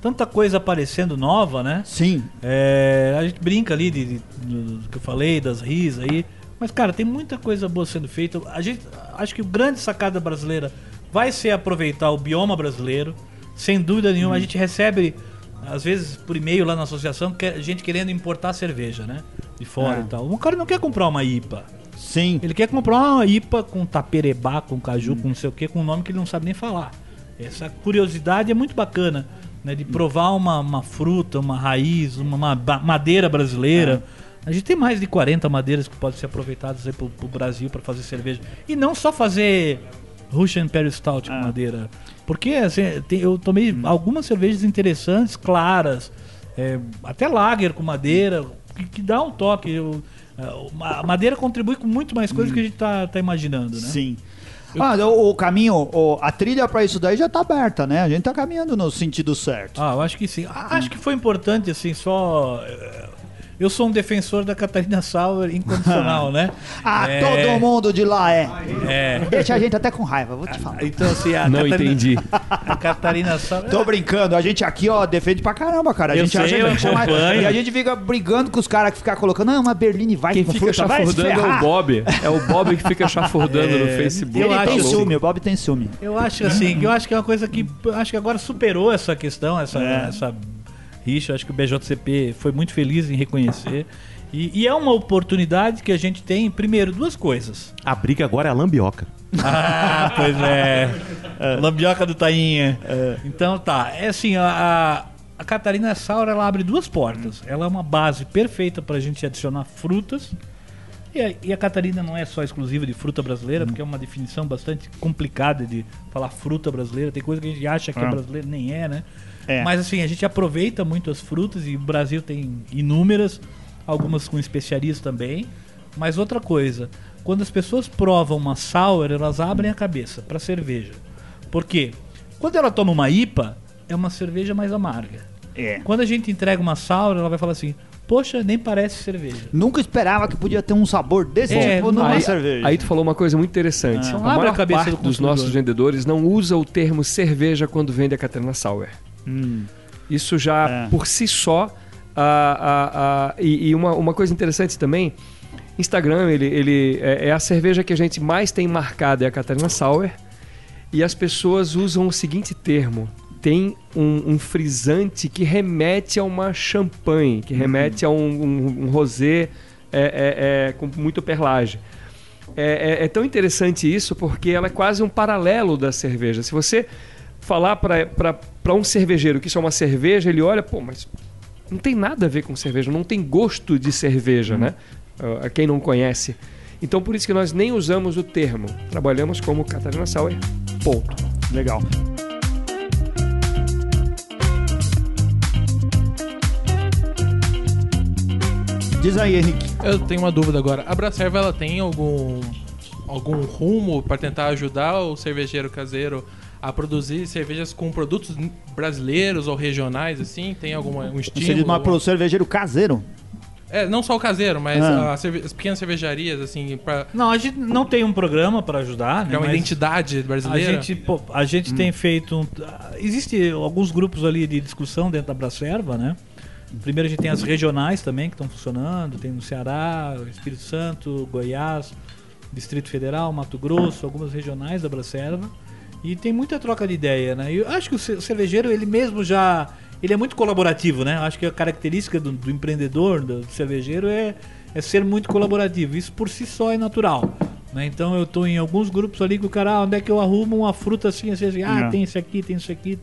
Speaker 2: tanta coisa aparecendo nova, né?
Speaker 1: Sim.
Speaker 2: É, a gente brinca ali de, de- do, do que eu falei, das RIS aí. Mas, cara, tem muita coisa boa sendo feita. A gente, acho que o grande sacada brasileira vai ser aproveitar o bioma brasileiro. Sem dúvida nenhuma. A gente recebe, às vezes, por e-mail lá na associação, é gente querendo importar cerveja, né? De fora
Speaker 1: É.
Speaker 2: e tal. O cara não quer comprar uma IPA.
Speaker 1: Sim.
Speaker 2: Ele quer comprar uma IPA com taperebá, com caju, com não sei o que, com um nome que ele não sabe nem falar. Essa curiosidade é muito bacana, né? De provar uma, uma fruta, uma raiz, uma, uma madeira brasileira. A gente tem mais de 40 madeiras que podem ser aproveitadas aí pro, pro Brasil para fazer cerveja. E não só fazer Russian Imperial Stout com
Speaker 1: Ah.
Speaker 2: madeira. Porque assim, tem- eu tomei algumas cervejas interessantes, claras, é, até lager com madeira, que, que dá um toque. Eu- a madeira contribui com muito mais coisas que a gente tá, tá imaginando, né?
Speaker 1: Sim. Ah, o, o caminho, o- a trilha pra isso daí já tá aberta, né? A gente tá caminhando no sentido certo.
Speaker 2: Ah, eu acho que sim. Ah, Acho que foi importante, assim, só. Eu sou um defensor da Catarina Sauer incondicional, (laughs) né?
Speaker 1: Ah,
Speaker 2: É,
Speaker 1: todo mundo de lá é.
Speaker 2: É.
Speaker 1: Deixa a gente até com raiva, vou te falar.
Speaker 2: Então, assim, a
Speaker 3: Não
Speaker 2: Catarina,
Speaker 3: entendi. (laughs)
Speaker 2: A Catarina Sauer.
Speaker 1: Tô brincando, a gente aqui, ó, defende pra caramba, cara. A
Speaker 2: Eu
Speaker 1: gente
Speaker 2: sei,
Speaker 1: acha que
Speaker 2: eu
Speaker 1: é mais... E a gente fica brigando com os caras que ficam colocando, não, uma Berline vai
Speaker 3: Quem
Speaker 1: com
Speaker 3: fica chafurdando é o. Bob. É o Bob que fica chafurdando (laughs) no Facebook.
Speaker 2: eu
Speaker 1: Ele
Speaker 2: acho
Speaker 1: tem
Speaker 2: assim.
Speaker 1: ciúme, o Bob tem ciúme.
Speaker 2: Eu acho assim, que eu acho que é uma coisa que eu acho que agora superou essa questão, essa,
Speaker 1: É.
Speaker 2: essa rixa. Acho que o BJCP foi muito feliz em reconhecer. E, e é uma oportunidade que a gente tem, primeiro, duas coisas.
Speaker 4: A briga agora é a lambioca.
Speaker 2: Ah, pois é. Lambioca do Tainha. Então tá, é assim, a, a, a Catarina Saura ela abre duas portas. Ela é uma base perfeita pra gente adicionar frutas. E a, e a Catarina não é só exclusiva de fruta brasileira, porque é uma definição bastante complicada de falar fruta brasileira. Tem coisa que a gente acha que é
Speaker 1: Ah.
Speaker 2: brasileira, nem é, né?
Speaker 1: É.
Speaker 2: Mas assim, a gente aproveita muito as frutas e o Brasil tem inúmeras, algumas com especiarias também. Mas outra coisa, quando as pessoas provam uma sour, elas abrem a cabeça para cerveja. Por quê? Quando ela toma uma IPA, é uma cerveja mais amarga.
Speaker 1: É.
Speaker 2: Quando a gente entrega uma sour, ela vai falar assim: "Poxa, nem parece cerveja".
Speaker 1: Nunca esperava que podia ter um sabor desse
Speaker 2: É,
Speaker 1: tipo numa
Speaker 3: aí,
Speaker 1: cerveja.
Speaker 3: aí tu falou uma coisa muito interessante.
Speaker 1: Ah.
Speaker 3: a maior
Speaker 2: a cabeça
Speaker 3: parte
Speaker 2: do
Speaker 3: dos nossos vendedores não usa o termo cerveja quando vende a Catarina Sauer.
Speaker 1: Hum.
Speaker 3: Isso já,
Speaker 1: É.
Speaker 3: por si só, e, e uma, uma coisa interessante também, Instagram, ele, ele é, é a cerveja que a gente mais tem marcada, é a Catarina Sauer, e as pessoas usam o seguinte termo, tem um, um frisante que remete a uma champanhe, que remete a um, um, um rosé é, é, é, com muito perlage. É, é- é tão interessante isso porque ela é quase um paralelo da cerveja. Se você falar para um cervejeiro que isso é uma cerveja, ele olha, pô, mas não tem nada a ver com cerveja, não tem gosto de cerveja, né? Ah, A quem não conhece. Então por isso que nós nem usamos o termo. Trabalhamos como Catarina Sauer. Ponto.
Speaker 1: Legal. Diz aí, Henrique.
Speaker 6: Eu tenho uma dúvida agora. A Bracerva ela tem algum algum rumo para tentar ajudar o cervejeiro caseiro a produzir cervejas com produtos brasileiros ou regionais assim? Tem algum um
Speaker 1: Você
Speaker 6: estímulo?
Speaker 1: diz, mas
Speaker 6: alguma-
Speaker 1: cervejeiro caseiro.
Speaker 6: É, não só o caseiro, mas
Speaker 1: Ah.
Speaker 6: a cerve- as pequenas cervejarias assim para
Speaker 2: Não, a gente não tem um programa para ajudar, né?
Speaker 6: criar uma
Speaker 2: mas
Speaker 6: identidade
Speaker 2: A
Speaker 6: brasileira.
Speaker 2: gente, pô, a gente tem feito. Um, existe alguns grupos ali de discussão dentro da Bracerva, né? Primeiro a gente tem as regionais também que estão funcionando, tem no Ceará, Espírito Santo, Goiás, Distrito Federal, Mato Grosso, algumas regionais da Bracerva. E tem muita troca de ideia, né? E eu acho que o ce- o cervejeiro, ele mesmo já. Ele é muito colaborativo, né? Acho que a característica do, do empreendedor, do, do cervejeiro, é, é ser muito colaborativo. Isso por si só é natural. Né? Então eu tô em alguns grupos ali que o cara, ah, onde é que eu arrumo uma fruta assim, assim, assim? ah,
Speaker 1: É.
Speaker 2: tem isso aqui, tem isso aqui.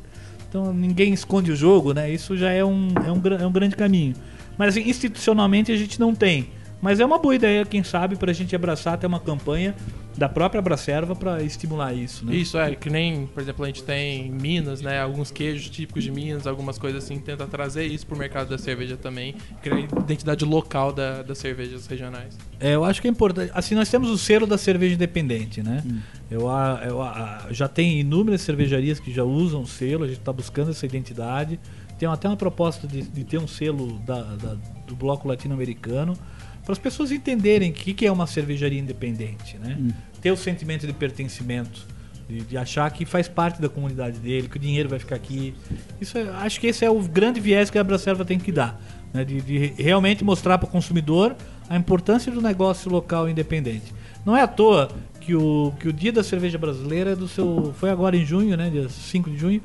Speaker 2: Então ninguém esconde o jogo, né? Isso já é um, é um, é um grande caminho. Mas assim, institucionalmente a gente não tem. Mas é uma boa ideia, quem sabe, pra gente abraçar até uma campanha da própria Bracerva pra estimular isso, né?
Speaker 6: Isso, é, que nem, por exemplo, a gente tem em Minas, né? Alguns queijos típicos de Minas, algumas coisas assim, tenta trazer isso pro mercado da cerveja também, criar identidade local da, das cervejas regionais.
Speaker 2: É, eu acho que é importante. Assim, nós temos o selo da cerveja independente, né? Eu, a- eu a- já tem inúmeras cervejarias que já usam o selo, a gente está buscando essa identidade. Tem até uma proposta de, de ter um selo da- da- do bloco latino-americano para as pessoas entenderem o que, que é uma cervejaria independente, né? Ter o sentimento de pertencimento, de, de achar que faz parte da comunidade dele, que o dinheiro vai ficar aqui. Isso é- acho que esse é o grande viés que a Bracerva tem que dar, né? de, de realmente mostrar para o consumidor a importância do negócio local independente. Não é à toa que o, que o dia da cerveja brasileira é do seu. Foi agora em junho, né? Dia 5 de junho.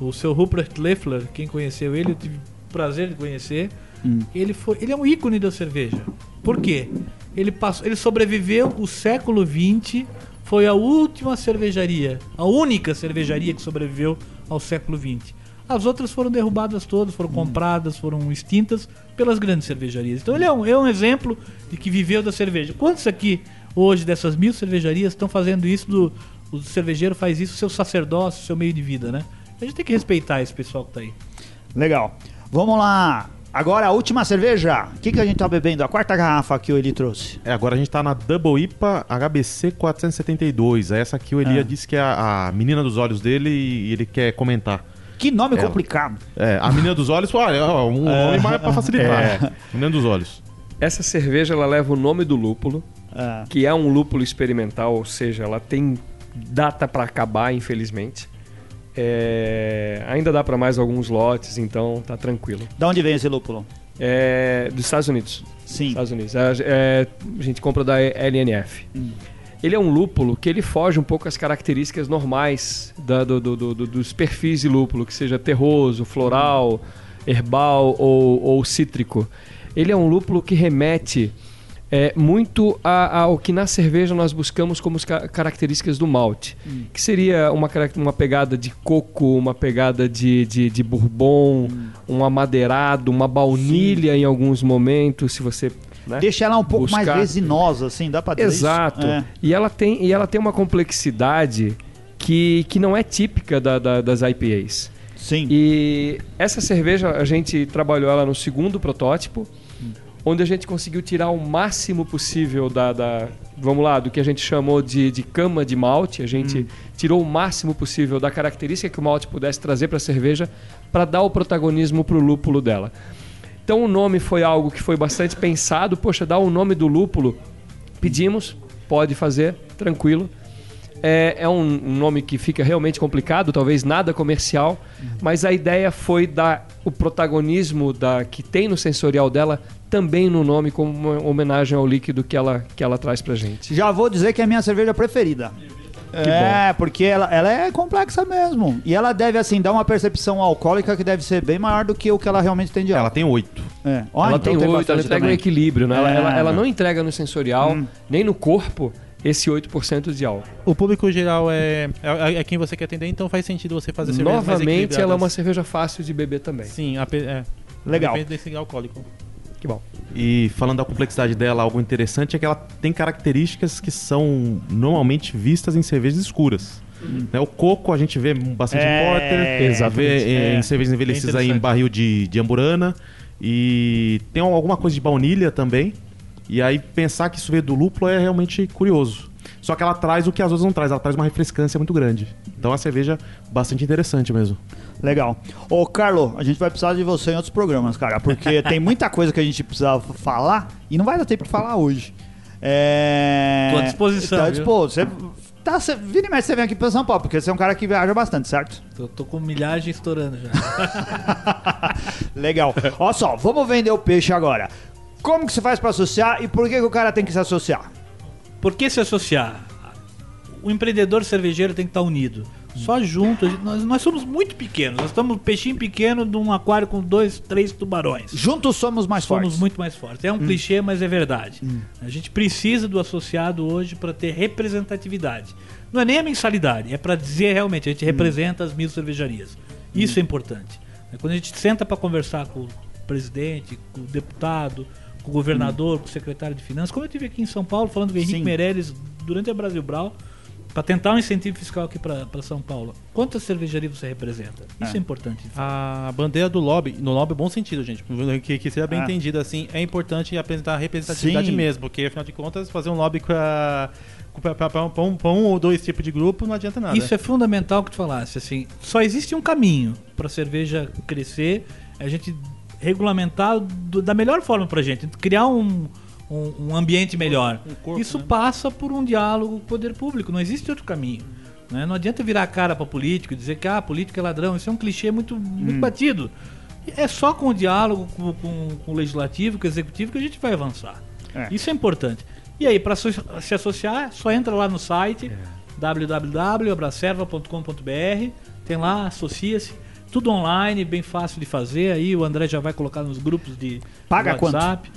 Speaker 2: O seu Rupert Leffler, quem conheceu ele, eu tive o prazer de conhecer. Ele, foi, ele é um ícone da cerveja. Por quê? Ele, passou, ele sobreviveu o século XX, foi a última cervejaria, a única cervejaria que sobreviveu ao século XX. As outras foram derrubadas todas, foram compradas, foram extintas pelas grandes cervejarias. Então ele é um, é um exemplo de que viveu da cerveja. Quantos aqui, hoje, dessas mil cervejarias, estão fazendo isso do. O cervejeiro faz isso, seu sacerdócio, seu meio de vida, né? A gente tem que respeitar esse pessoal que tá aí.
Speaker 1: Legal. Vamos lá. Agora a última cerveja. O que, que a gente tá bebendo? A quarta garrafa que o Eli trouxe.
Speaker 4: É, agora a gente tá na Double IPA HBC 472. Essa aqui o Elia
Speaker 1: Ah.
Speaker 4: disse que é a, a menina dos olhos dele e ele quer comentar.
Speaker 1: Que nome
Speaker 4: Ela.
Speaker 1: complicado.
Speaker 4: É, a menina dos olhos, olha, um nome mais pra facilitar.
Speaker 3: É.
Speaker 4: Menina dos olhos.
Speaker 3: Essa cerveja ela leva o nome do lúpulo,
Speaker 1: Ah,
Speaker 3: que é um lúpulo experimental, ou seja, ela tem data para acabar, infelizmente. É, ainda dá para mais alguns lotes, então tá tranquilo.
Speaker 1: da onde vem esse lúpulo?
Speaker 3: É, dos Estados Unidos.
Speaker 1: Sim.
Speaker 3: Estados Unidos. É, é, a gente compra da LNF. Ele é um lúpulo que ele foge um pouco às características normais da- do- do- do- do- dos perfis de lúpulo, que seja terroso, floral, herbal ou, ou cítrico. ele é um lúpulo que remete é, muito a- ao que na cerveja nós buscamos como ca- características do malte. Que seria uma, uma pegada de coco, uma pegada de, de, de bourbon, um amadeirado, uma baunilha em alguns momentos, se você... né?
Speaker 1: Deixa ela um pouco mais
Speaker 3: Buscar.
Speaker 1: resinosa, assim, dá isso?
Speaker 3: Exato.
Speaker 1: É.
Speaker 3: E, ela tem, e ela tem uma complexidade que, que não é típica da- da- das IPAs.
Speaker 1: Sim.
Speaker 3: E essa cerveja, a gente trabalhou ela no segundo protótipo, onde a gente conseguiu tirar o máximo possível da, da- vamos lá, do que a gente chamou de, de cama de malte. A gente tirou o máximo possível da característica que o malte pudesse trazer para a cerveja para dar o protagonismo para o lúpulo dela. Então o nome foi algo que foi bastante pensado. Poxa, dá o nome do lúpulo. Pedimos, pode fazer, tranquilo. É, é um, um nome que fica realmente complicado, talvez nada comercial, mas a ideia foi dar o protagonismo da, que tem no sensorial dela também no nome, como uma homenagem ao líquido que ela, que ela traz pra gente.
Speaker 1: Já vou dizer que é a minha cerveja preferida. é, porque ela, ela é complexa mesmo. E ela deve, assim, dar uma percepção alcoólica que deve ser bem maior do que o que ela realmente tem de
Speaker 4: Ela
Speaker 1: álcool.
Speaker 4: tem oito.
Speaker 1: É.
Speaker 3: Ela
Speaker 1: então
Speaker 3: tem oito, ela entrega um
Speaker 1: também.
Speaker 3: equilíbrio, né? Ela,
Speaker 1: É.
Speaker 3: ela, ela não entrega no sensorial,
Speaker 1: Hum.
Speaker 3: nem no corpo, esse 8% de álcool.
Speaker 5: O público geral é, é, é quem você quer atender, então faz sentido você fazer cervejas mais
Speaker 3: Novamente, ela é uma cerveja fácil de beber também.
Speaker 5: Sim, ape- é.
Speaker 1: Legal.
Speaker 5: Depende desse alcoólico.
Speaker 3: Que bom.
Speaker 4: E falando da complexidade dela, algo interessante é que ela tem características que são normalmente vistas em cervejas escuras. Né, o coco a gente vê bastante
Speaker 1: Hum. É,
Speaker 4: em porter,
Speaker 3: exatamente.
Speaker 4: vê em
Speaker 1: É,
Speaker 4: cervejas envelhecidas aí em barril de, de amburana. E tem alguma coisa de baunilha também. E aí pensar que isso veio do lúpulo é realmente curioso. Só que ela traz o que as outras não traz, ela traz uma refrescância muito grande. Então é uma cerveja bastante interessante mesmo.
Speaker 1: Legal. Ô, Carlo, a gente vai precisar de você em outros programas, cara, porque (laughs) tem muita coisa que a gente precisa falar e não vai dar tempo de falar hoje. É...
Speaker 2: Tô à disposição,
Speaker 1: Tá à
Speaker 2: viu?
Speaker 1: disposição. Você... Tá, você... Vira e mexe, você vem aqui pra São Paulo, porque você é um cara que viaja bastante, certo?
Speaker 2: Tô, tô com milhagem estourando já. (laughs)
Speaker 1: Legal. Olha só, vamos vender o peixe agora. Como que você faz pra associar e por que, que o cara tem que se associar?
Speaker 2: Por que se associar? O empreendedor cervejeiro tem que estar unido. Só junto, nós, nós somos muito pequenos. Nós estamos um peixinho pequeno de um aquário com dois, três tubarões.
Speaker 1: Juntos somos mais
Speaker 2: Somos
Speaker 1: fortes.
Speaker 2: muito mais fortes. É um clichê, mas é verdade. A gente precisa do associado hoje para ter representatividade. Não é nem a mensalidade, é para dizer realmente, a gente representa as mil cervejarias. Isso é importante. Quando a gente senta para conversar com o presidente, com o deputado, com o governador, com o secretário de finanças, como eu tive aqui em São Paulo falando com o Henrique
Speaker 1: Sim.
Speaker 2: Meirelles durante a Brasil Brau, para tentar um incentivo fiscal aqui para São Paulo. Quantas cervejarias você representa? Isso é, importante.
Speaker 5: A bandeira do lobby, no lobby bom sentido, gente, que, que seja bem
Speaker 1: Ah.
Speaker 5: entendido assim, é importante apresentar a representatividade
Speaker 1: Sim.
Speaker 5: mesmo, porque afinal de contas, fazer um lobby pra, pra um, um- um ou dois tipos de grupo não adianta nada.
Speaker 2: Isso é fundamental que tu falasse, assim, só existe um caminho para a cerveja crescer, é a gente regulamentar do- da melhor forma pra gente, criar um, um, um ambiente melhor.
Speaker 5: Um corpo,
Speaker 2: Isso
Speaker 5: né?
Speaker 2: passa por um diálogo com o poder público, não existe outro caminho. né? Não adianta virar a cara para político e dizer que ah, político é ladrão, isso é um clichê muito, muito batido. É só com o diálogo com, com- com o legislativo, com o executivo que a gente vai avançar.
Speaker 1: É.
Speaker 2: Isso é importante. E aí, para se associar, só entra lá no site www.abracerva.com.br, tem lá, associa-se, tudo online, bem fácil de fazer. Aí o André já vai colocar nos grupos de
Speaker 1: Paga
Speaker 2: WhatsApp.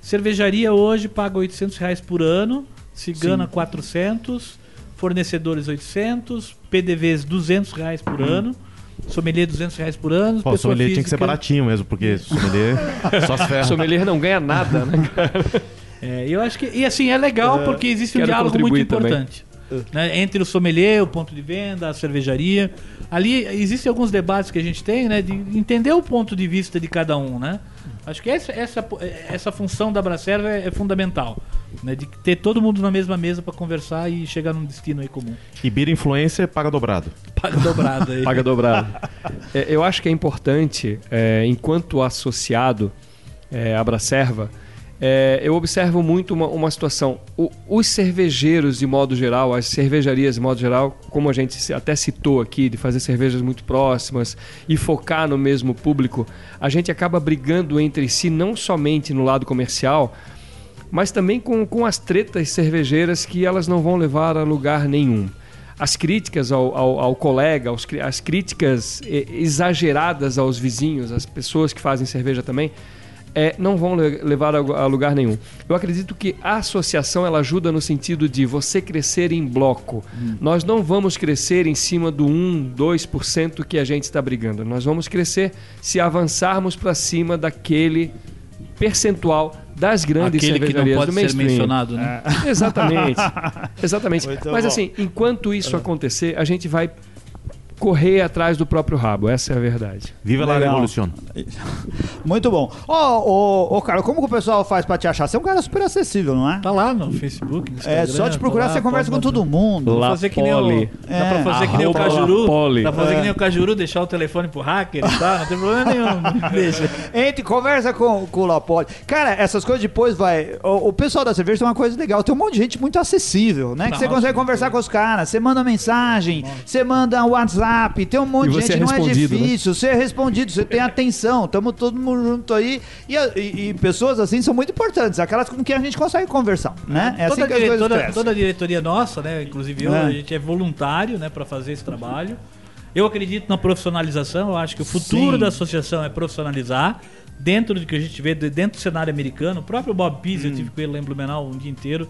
Speaker 2: Cervejaria hoje paga 800 reais por ano, Cigana 400, fornecedores 800, PDVs 200 reais por ano, sommelier 200 reais por ano.
Speaker 4: Pô, sommelier tinha que ser
Speaker 2: física-
Speaker 4: baratinho mesmo, porque sommelier só se ferra.
Speaker 3: Sommelier não ganha nada, né? (laughs)
Speaker 2: É, eu acho que. E assim, é legal porque existe um diálogo muito
Speaker 3: também.
Speaker 2: importante. Né, entre o sommelier, o ponto de venda, a cervejaria. Ali existem alguns debates que a gente tem, né? De entender o ponto de vista de cada um, né? Acho que essa, essa, essa função da Bracerva é, é fundamental. Né, de ter todo mundo na mesma mesa para conversar e chegar num destino aí comum.
Speaker 4: E Bira Influencer paga dobrado. (laughs)
Speaker 2: Paga dobrada aí.
Speaker 3: Paga dobrado. É, eu acho que é importante, é, enquanto associado é, à Bracerva, é, eu observo muito uma, uma situação. O- os cervejeiros, de modo geral, as cervejarias, de modo geral, como a gente até citou aqui, de fazer cervejas muito próximas e focar no mesmo público, a gente acaba brigando entre si, não somente no lado comercial, mas também com, com as tretas cervejeiras que elas não vão levar a lugar nenhum. As críticas ao, ao, ao colega, aos as críticas eh, exageradas aos vizinhos, às pessoas que fazem cerveja também, é, não vão le- levar a, lugar nenhum. Eu acredito que a associação ela ajuda no sentido de você crescer em bloco. Nós não vamos crescer em cima do 1, 2% que a gente está brigando. Nós vamos crescer se avançarmos para cima daquele percentual das grandes
Speaker 2: Aquele que não pode
Speaker 3: do
Speaker 2: ser
Speaker 3: mainstream.
Speaker 2: mencionado, né?
Speaker 3: Exatamente. Exatamente.
Speaker 1: Muito
Speaker 3: Mas
Speaker 1: bom.
Speaker 3: assim, enquanto isso acontecer, a gente vai correr atrás do próprio rabo. Essa é a verdade.
Speaker 4: Viva la
Speaker 1: Legal.
Speaker 4: revolução. (laughs)
Speaker 1: Muito bom. Ô, ô, ô, cara, como que o pessoal faz pra te achar? Você é um cara super acessível, não é?
Speaker 2: Tá lá no Facebook, no
Speaker 1: É
Speaker 2: Instagram,
Speaker 1: só te procurar,
Speaker 2: tá lá,
Speaker 1: você conversa com todo mundo.
Speaker 2: Dá pra fazer que nem o,
Speaker 3: Lapoli.
Speaker 2: dá
Speaker 1: É.
Speaker 2: pra fazer que nem o Cajuru. Dá pra fazer
Speaker 1: É.
Speaker 2: que nem o Cajuru, deixar o telefone pro hacker e tal. Não tem problema nenhum. (laughs) Deixa.
Speaker 1: Entre, conversa com, com o Lapoli. Cara, essas coisas depois vai. O, o pessoal da cerveja tem uma coisa legal. Tem um monte de gente muito acessível, né? Que você consegue conversar com os caras. Você manda mensagem, você manda um WhatsApp. Tem um monte de
Speaker 3: você
Speaker 1: gente.
Speaker 3: é
Speaker 1: não é
Speaker 3: né?
Speaker 1: difícil. Você é respondido, você tem atenção. Tamo todo mundo junto aí. E, e- e pessoas assim são muito importantes. Aquelas com quem a gente consegue conversar, né? É assim
Speaker 2: toda,
Speaker 1: que as
Speaker 2: dire-
Speaker 1: coisas
Speaker 2: toda- toda a diretoria nossa, né? Inclusive eu,
Speaker 1: É.
Speaker 2: a gente é voluntário, né, para fazer esse trabalho. Eu acredito na profissionalização, eu acho que o futuro
Speaker 1: Sim.
Speaker 2: da associação é profissionalizar dentro do que a gente vê de- dentro do cenário americano. O próprio Bob Pease,
Speaker 1: Hum.
Speaker 2: eu tive com ele lá em Blumenau um dia inteiro.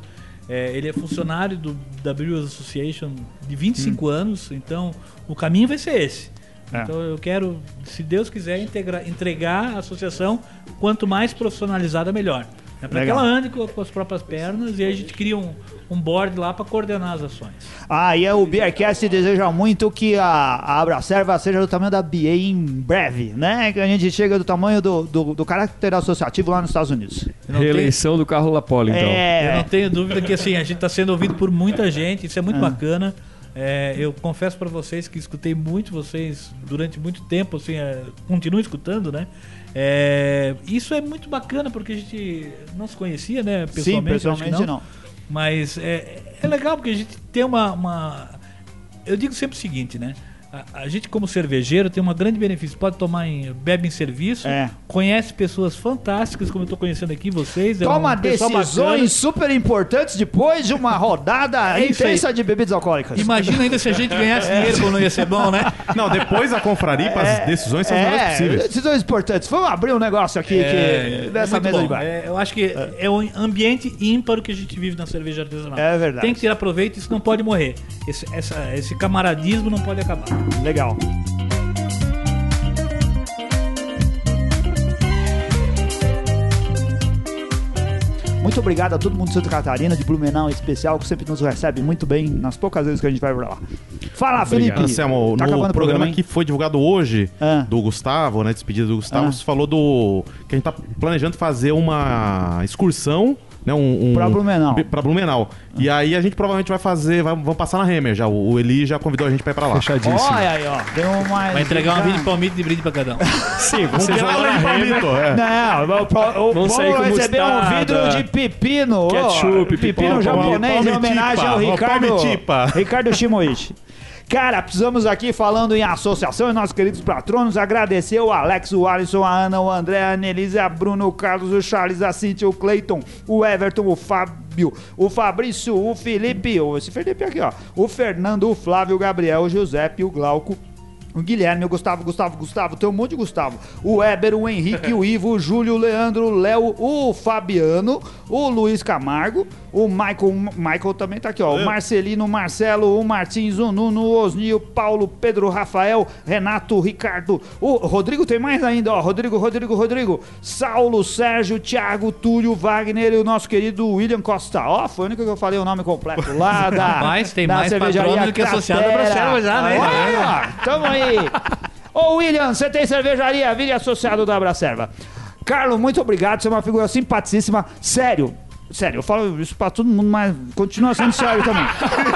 Speaker 2: É, ele é funcionário do da Brewers Association de 25 anos, então o caminho vai ser esse.
Speaker 1: Hum. É.
Speaker 2: Então eu quero, se Deus quiser, integra- entregar a associação quanto mais profissionalizada, melhor. É para que ela ande com, com as próprias pernas e aí a gente cria um, um board lá para coordenar as ações.
Speaker 1: Ah, e o Beercast deseja muito que a, a Abracerva seja do tamanho da BA em breve, né? Que a gente chega do tamanho do, do, do caráter associativo lá nos Estados Unidos.
Speaker 2: Eu não, tenho,
Speaker 3: Reeleição do Carlo Lapoli, então.
Speaker 2: eu
Speaker 1: É,
Speaker 2: não tenho dúvida que assim, a gente está sendo ouvido por muita gente, isso é muito bacana. É, eu confesso para vocês que escutei muito vocês durante muito tempo, assim, é, continuo escutando, né? É, isso é muito bacana porque a gente não se conhecia, né?
Speaker 1: sim,
Speaker 2: Pessoalmente, que
Speaker 1: pessoalmente não.
Speaker 2: Mas é, é legal porque a gente tem uma, uma- Eu digo sempre o seguinte, né? A, a gente, como cervejeiro, tem um grande benefício. Pode tomar em. bebe em serviço,
Speaker 1: É.
Speaker 2: conhece pessoas fantásticas, como eu estou conhecendo aqui, vocês. é
Speaker 1: Toma decisões super importantes depois de uma rodada (laughs)
Speaker 2: É
Speaker 1: intensa de bebidas alcoólicas.
Speaker 2: Imagina ainda se a gente ganhasse (laughs)
Speaker 1: É.
Speaker 2: dinheiro, como não ia ser bom, né?
Speaker 4: Não, depois da confraria, as decisões são as melhores
Speaker 1: É,
Speaker 4: possíveis.
Speaker 1: decisões importantes. Vamos abrir um negócio aqui que, dessa mesa
Speaker 2: bom.
Speaker 1: de bar.
Speaker 2: É, eu acho que é. um ambiente ímpar que a gente vive na cerveja artesanal.
Speaker 1: É verdade.
Speaker 2: Tem que tirar proveito, isso não pode morrer. Esse, essa- esse camaradismo não pode acabar.
Speaker 1: Legal. Muito obrigado a todo mundo de Santa Catarina, de Blumenau em especial, que sempre nos recebe muito bem nas poucas vezes que a gente vai pra lá. Fala, Felipe!
Speaker 4: Anselmo,
Speaker 1: tá
Speaker 4: no
Speaker 1: acabando o
Speaker 4: programa
Speaker 1: hein?
Speaker 4: que foi divulgado hoje,
Speaker 1: Ah.
Speaker 4: do Gustavo, né? Despedida do Gustavo,
Speaker 1: Ah.
Speaker 4: você falou do. que a gente tá planejando fazer uma excursão, né? Um, um,
Speaker 1: Pra Blumenau.
Speaker 4: Pra Blumenau. E aí a gente provavelmente vai fazer. Vai, vamos passar na Hammer já. O, o Eli já convidou a gente pra ir pra lá.
Speaker 3: Fechadíssimo.
Speaker 1: Olha aí, ó. Um mais.
Speaker 2: Vai entregar uma vida de palmito de brinde pra cada (laughs) um.
Speaker 3: Sim,
Speaker 4: Vamos
Speaker 3: vocês
Speaker 4: lá em Palmito, é.
Speaker 1: Não, o, o, vamos
Speaker 3: com
Speaker 1: receber um vidro de pepino.
Speaker 3: ketchup,
Speaker 1: pepino
Speaker 3: pipoca,
Speaker 1: japonês em homenagem ao Ricardo. Ricardo Shimoichi. Cara, precisamos aqui falando em associação e nossos queridos patronos, agradecer o Alex, o Alisson, a Ana, o André, a Annelise, a Bruno, o Carlos, o Charles, a Cintia, o Cleiton, o Everton, o Fábio, o Fabrício, o Felipe, esse Felipe aqui, ó, o Fernando, o Flávio, o Gabriel, o Giuseppe, o Glauco, o Guilherme, o Gustavo, Gustavo, Gustavo, tem um monte de Gustavo. O Éber, o Henrique, o (laughs) Ivo, o Júlio, o Leandro, o Léo, o Fabiano, o Luiz Camargo, o Michael, o Michael também tá aqui, ó. O Marcelino, o Marcelo, o Martins, o Nuno, o Osnio, o Paulo, Pedro, Rafael, Renato, o Ricardo, o Rodrigo tem mais ainda, ó. Rodrigo, Rodrigo, Rodrigo, Saulo, Sérgio, Thiago, Túlio, Wagner e o nosso querido William Costa. Ó, foi o único que eu falei o nome completo lá (laughs) da.
Speaker 2: Rapaz, tem
Speaker 1: da
Speaker 2: mais
Speaker 1: cervejaria
Speaker 2: do que associado pra Selva já, né?
Speaker 1: Olha, tamo aí. Ô, William, você tem cervejaria? Vire associado da Abracerva. Carlos, muito obrigado. Você é uma figura simpaticíssima. Sério. Sério, eu falo isso pra todo mundo, mas continua sendo sério também.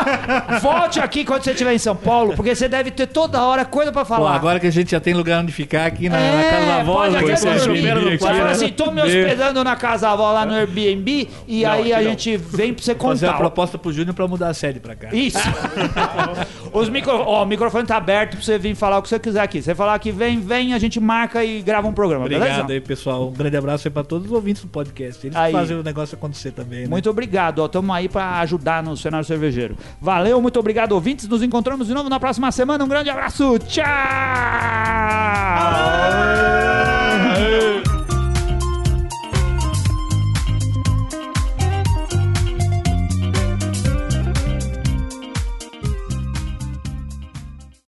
Speaker 1: (laughs) Volte aqui quando você estiver em São Paulo, porque você deve ter toda hora coisa pra
Speaker 2: Pô,
Speaker 1: falar.
Speaker 2: agora que a gente já tem lugar onde ficar aqui na, na
Speaker 1: É,
Speaker 2: casa da avó,
Speaker 1: pode
Speaker 2: já
Speaker 1: até
Speaker 2: conhece a
Speaker 1: dormir. Você fala assim, tô me hospedando na casa da avó lá no Airbnb e aí a gente vem pra você
Speaker 2: Fazer a
Speaker 1: contar.
Speaker 2: proposta pro Júnior pra mudar a sede pra cá.
Speaker 1: Isso. (laughs) Os micro... ó, o microfone tá aberto pra você vir falar o que você quiser aqui. Você falar que vem, vem, a gente marca e grava um programa,
Speaker 2: Obrigado
Speaker 1: beleza?
Speaker 2: aí, pessoal. Um grande abraço aí pra todos os ouvintes do podcast. Eles
Speaker 1: Aí.
Speaker 2: fazem o negócio acontecer também, né?
Speaker 1: Muito obrigado, ó. Tamo aí pra ajudar no cenário cervejeiro. Valeu, muito obrigado, ouvintes. Nos encontramos de novo na próxima semana. Um grande abraço. Tchau!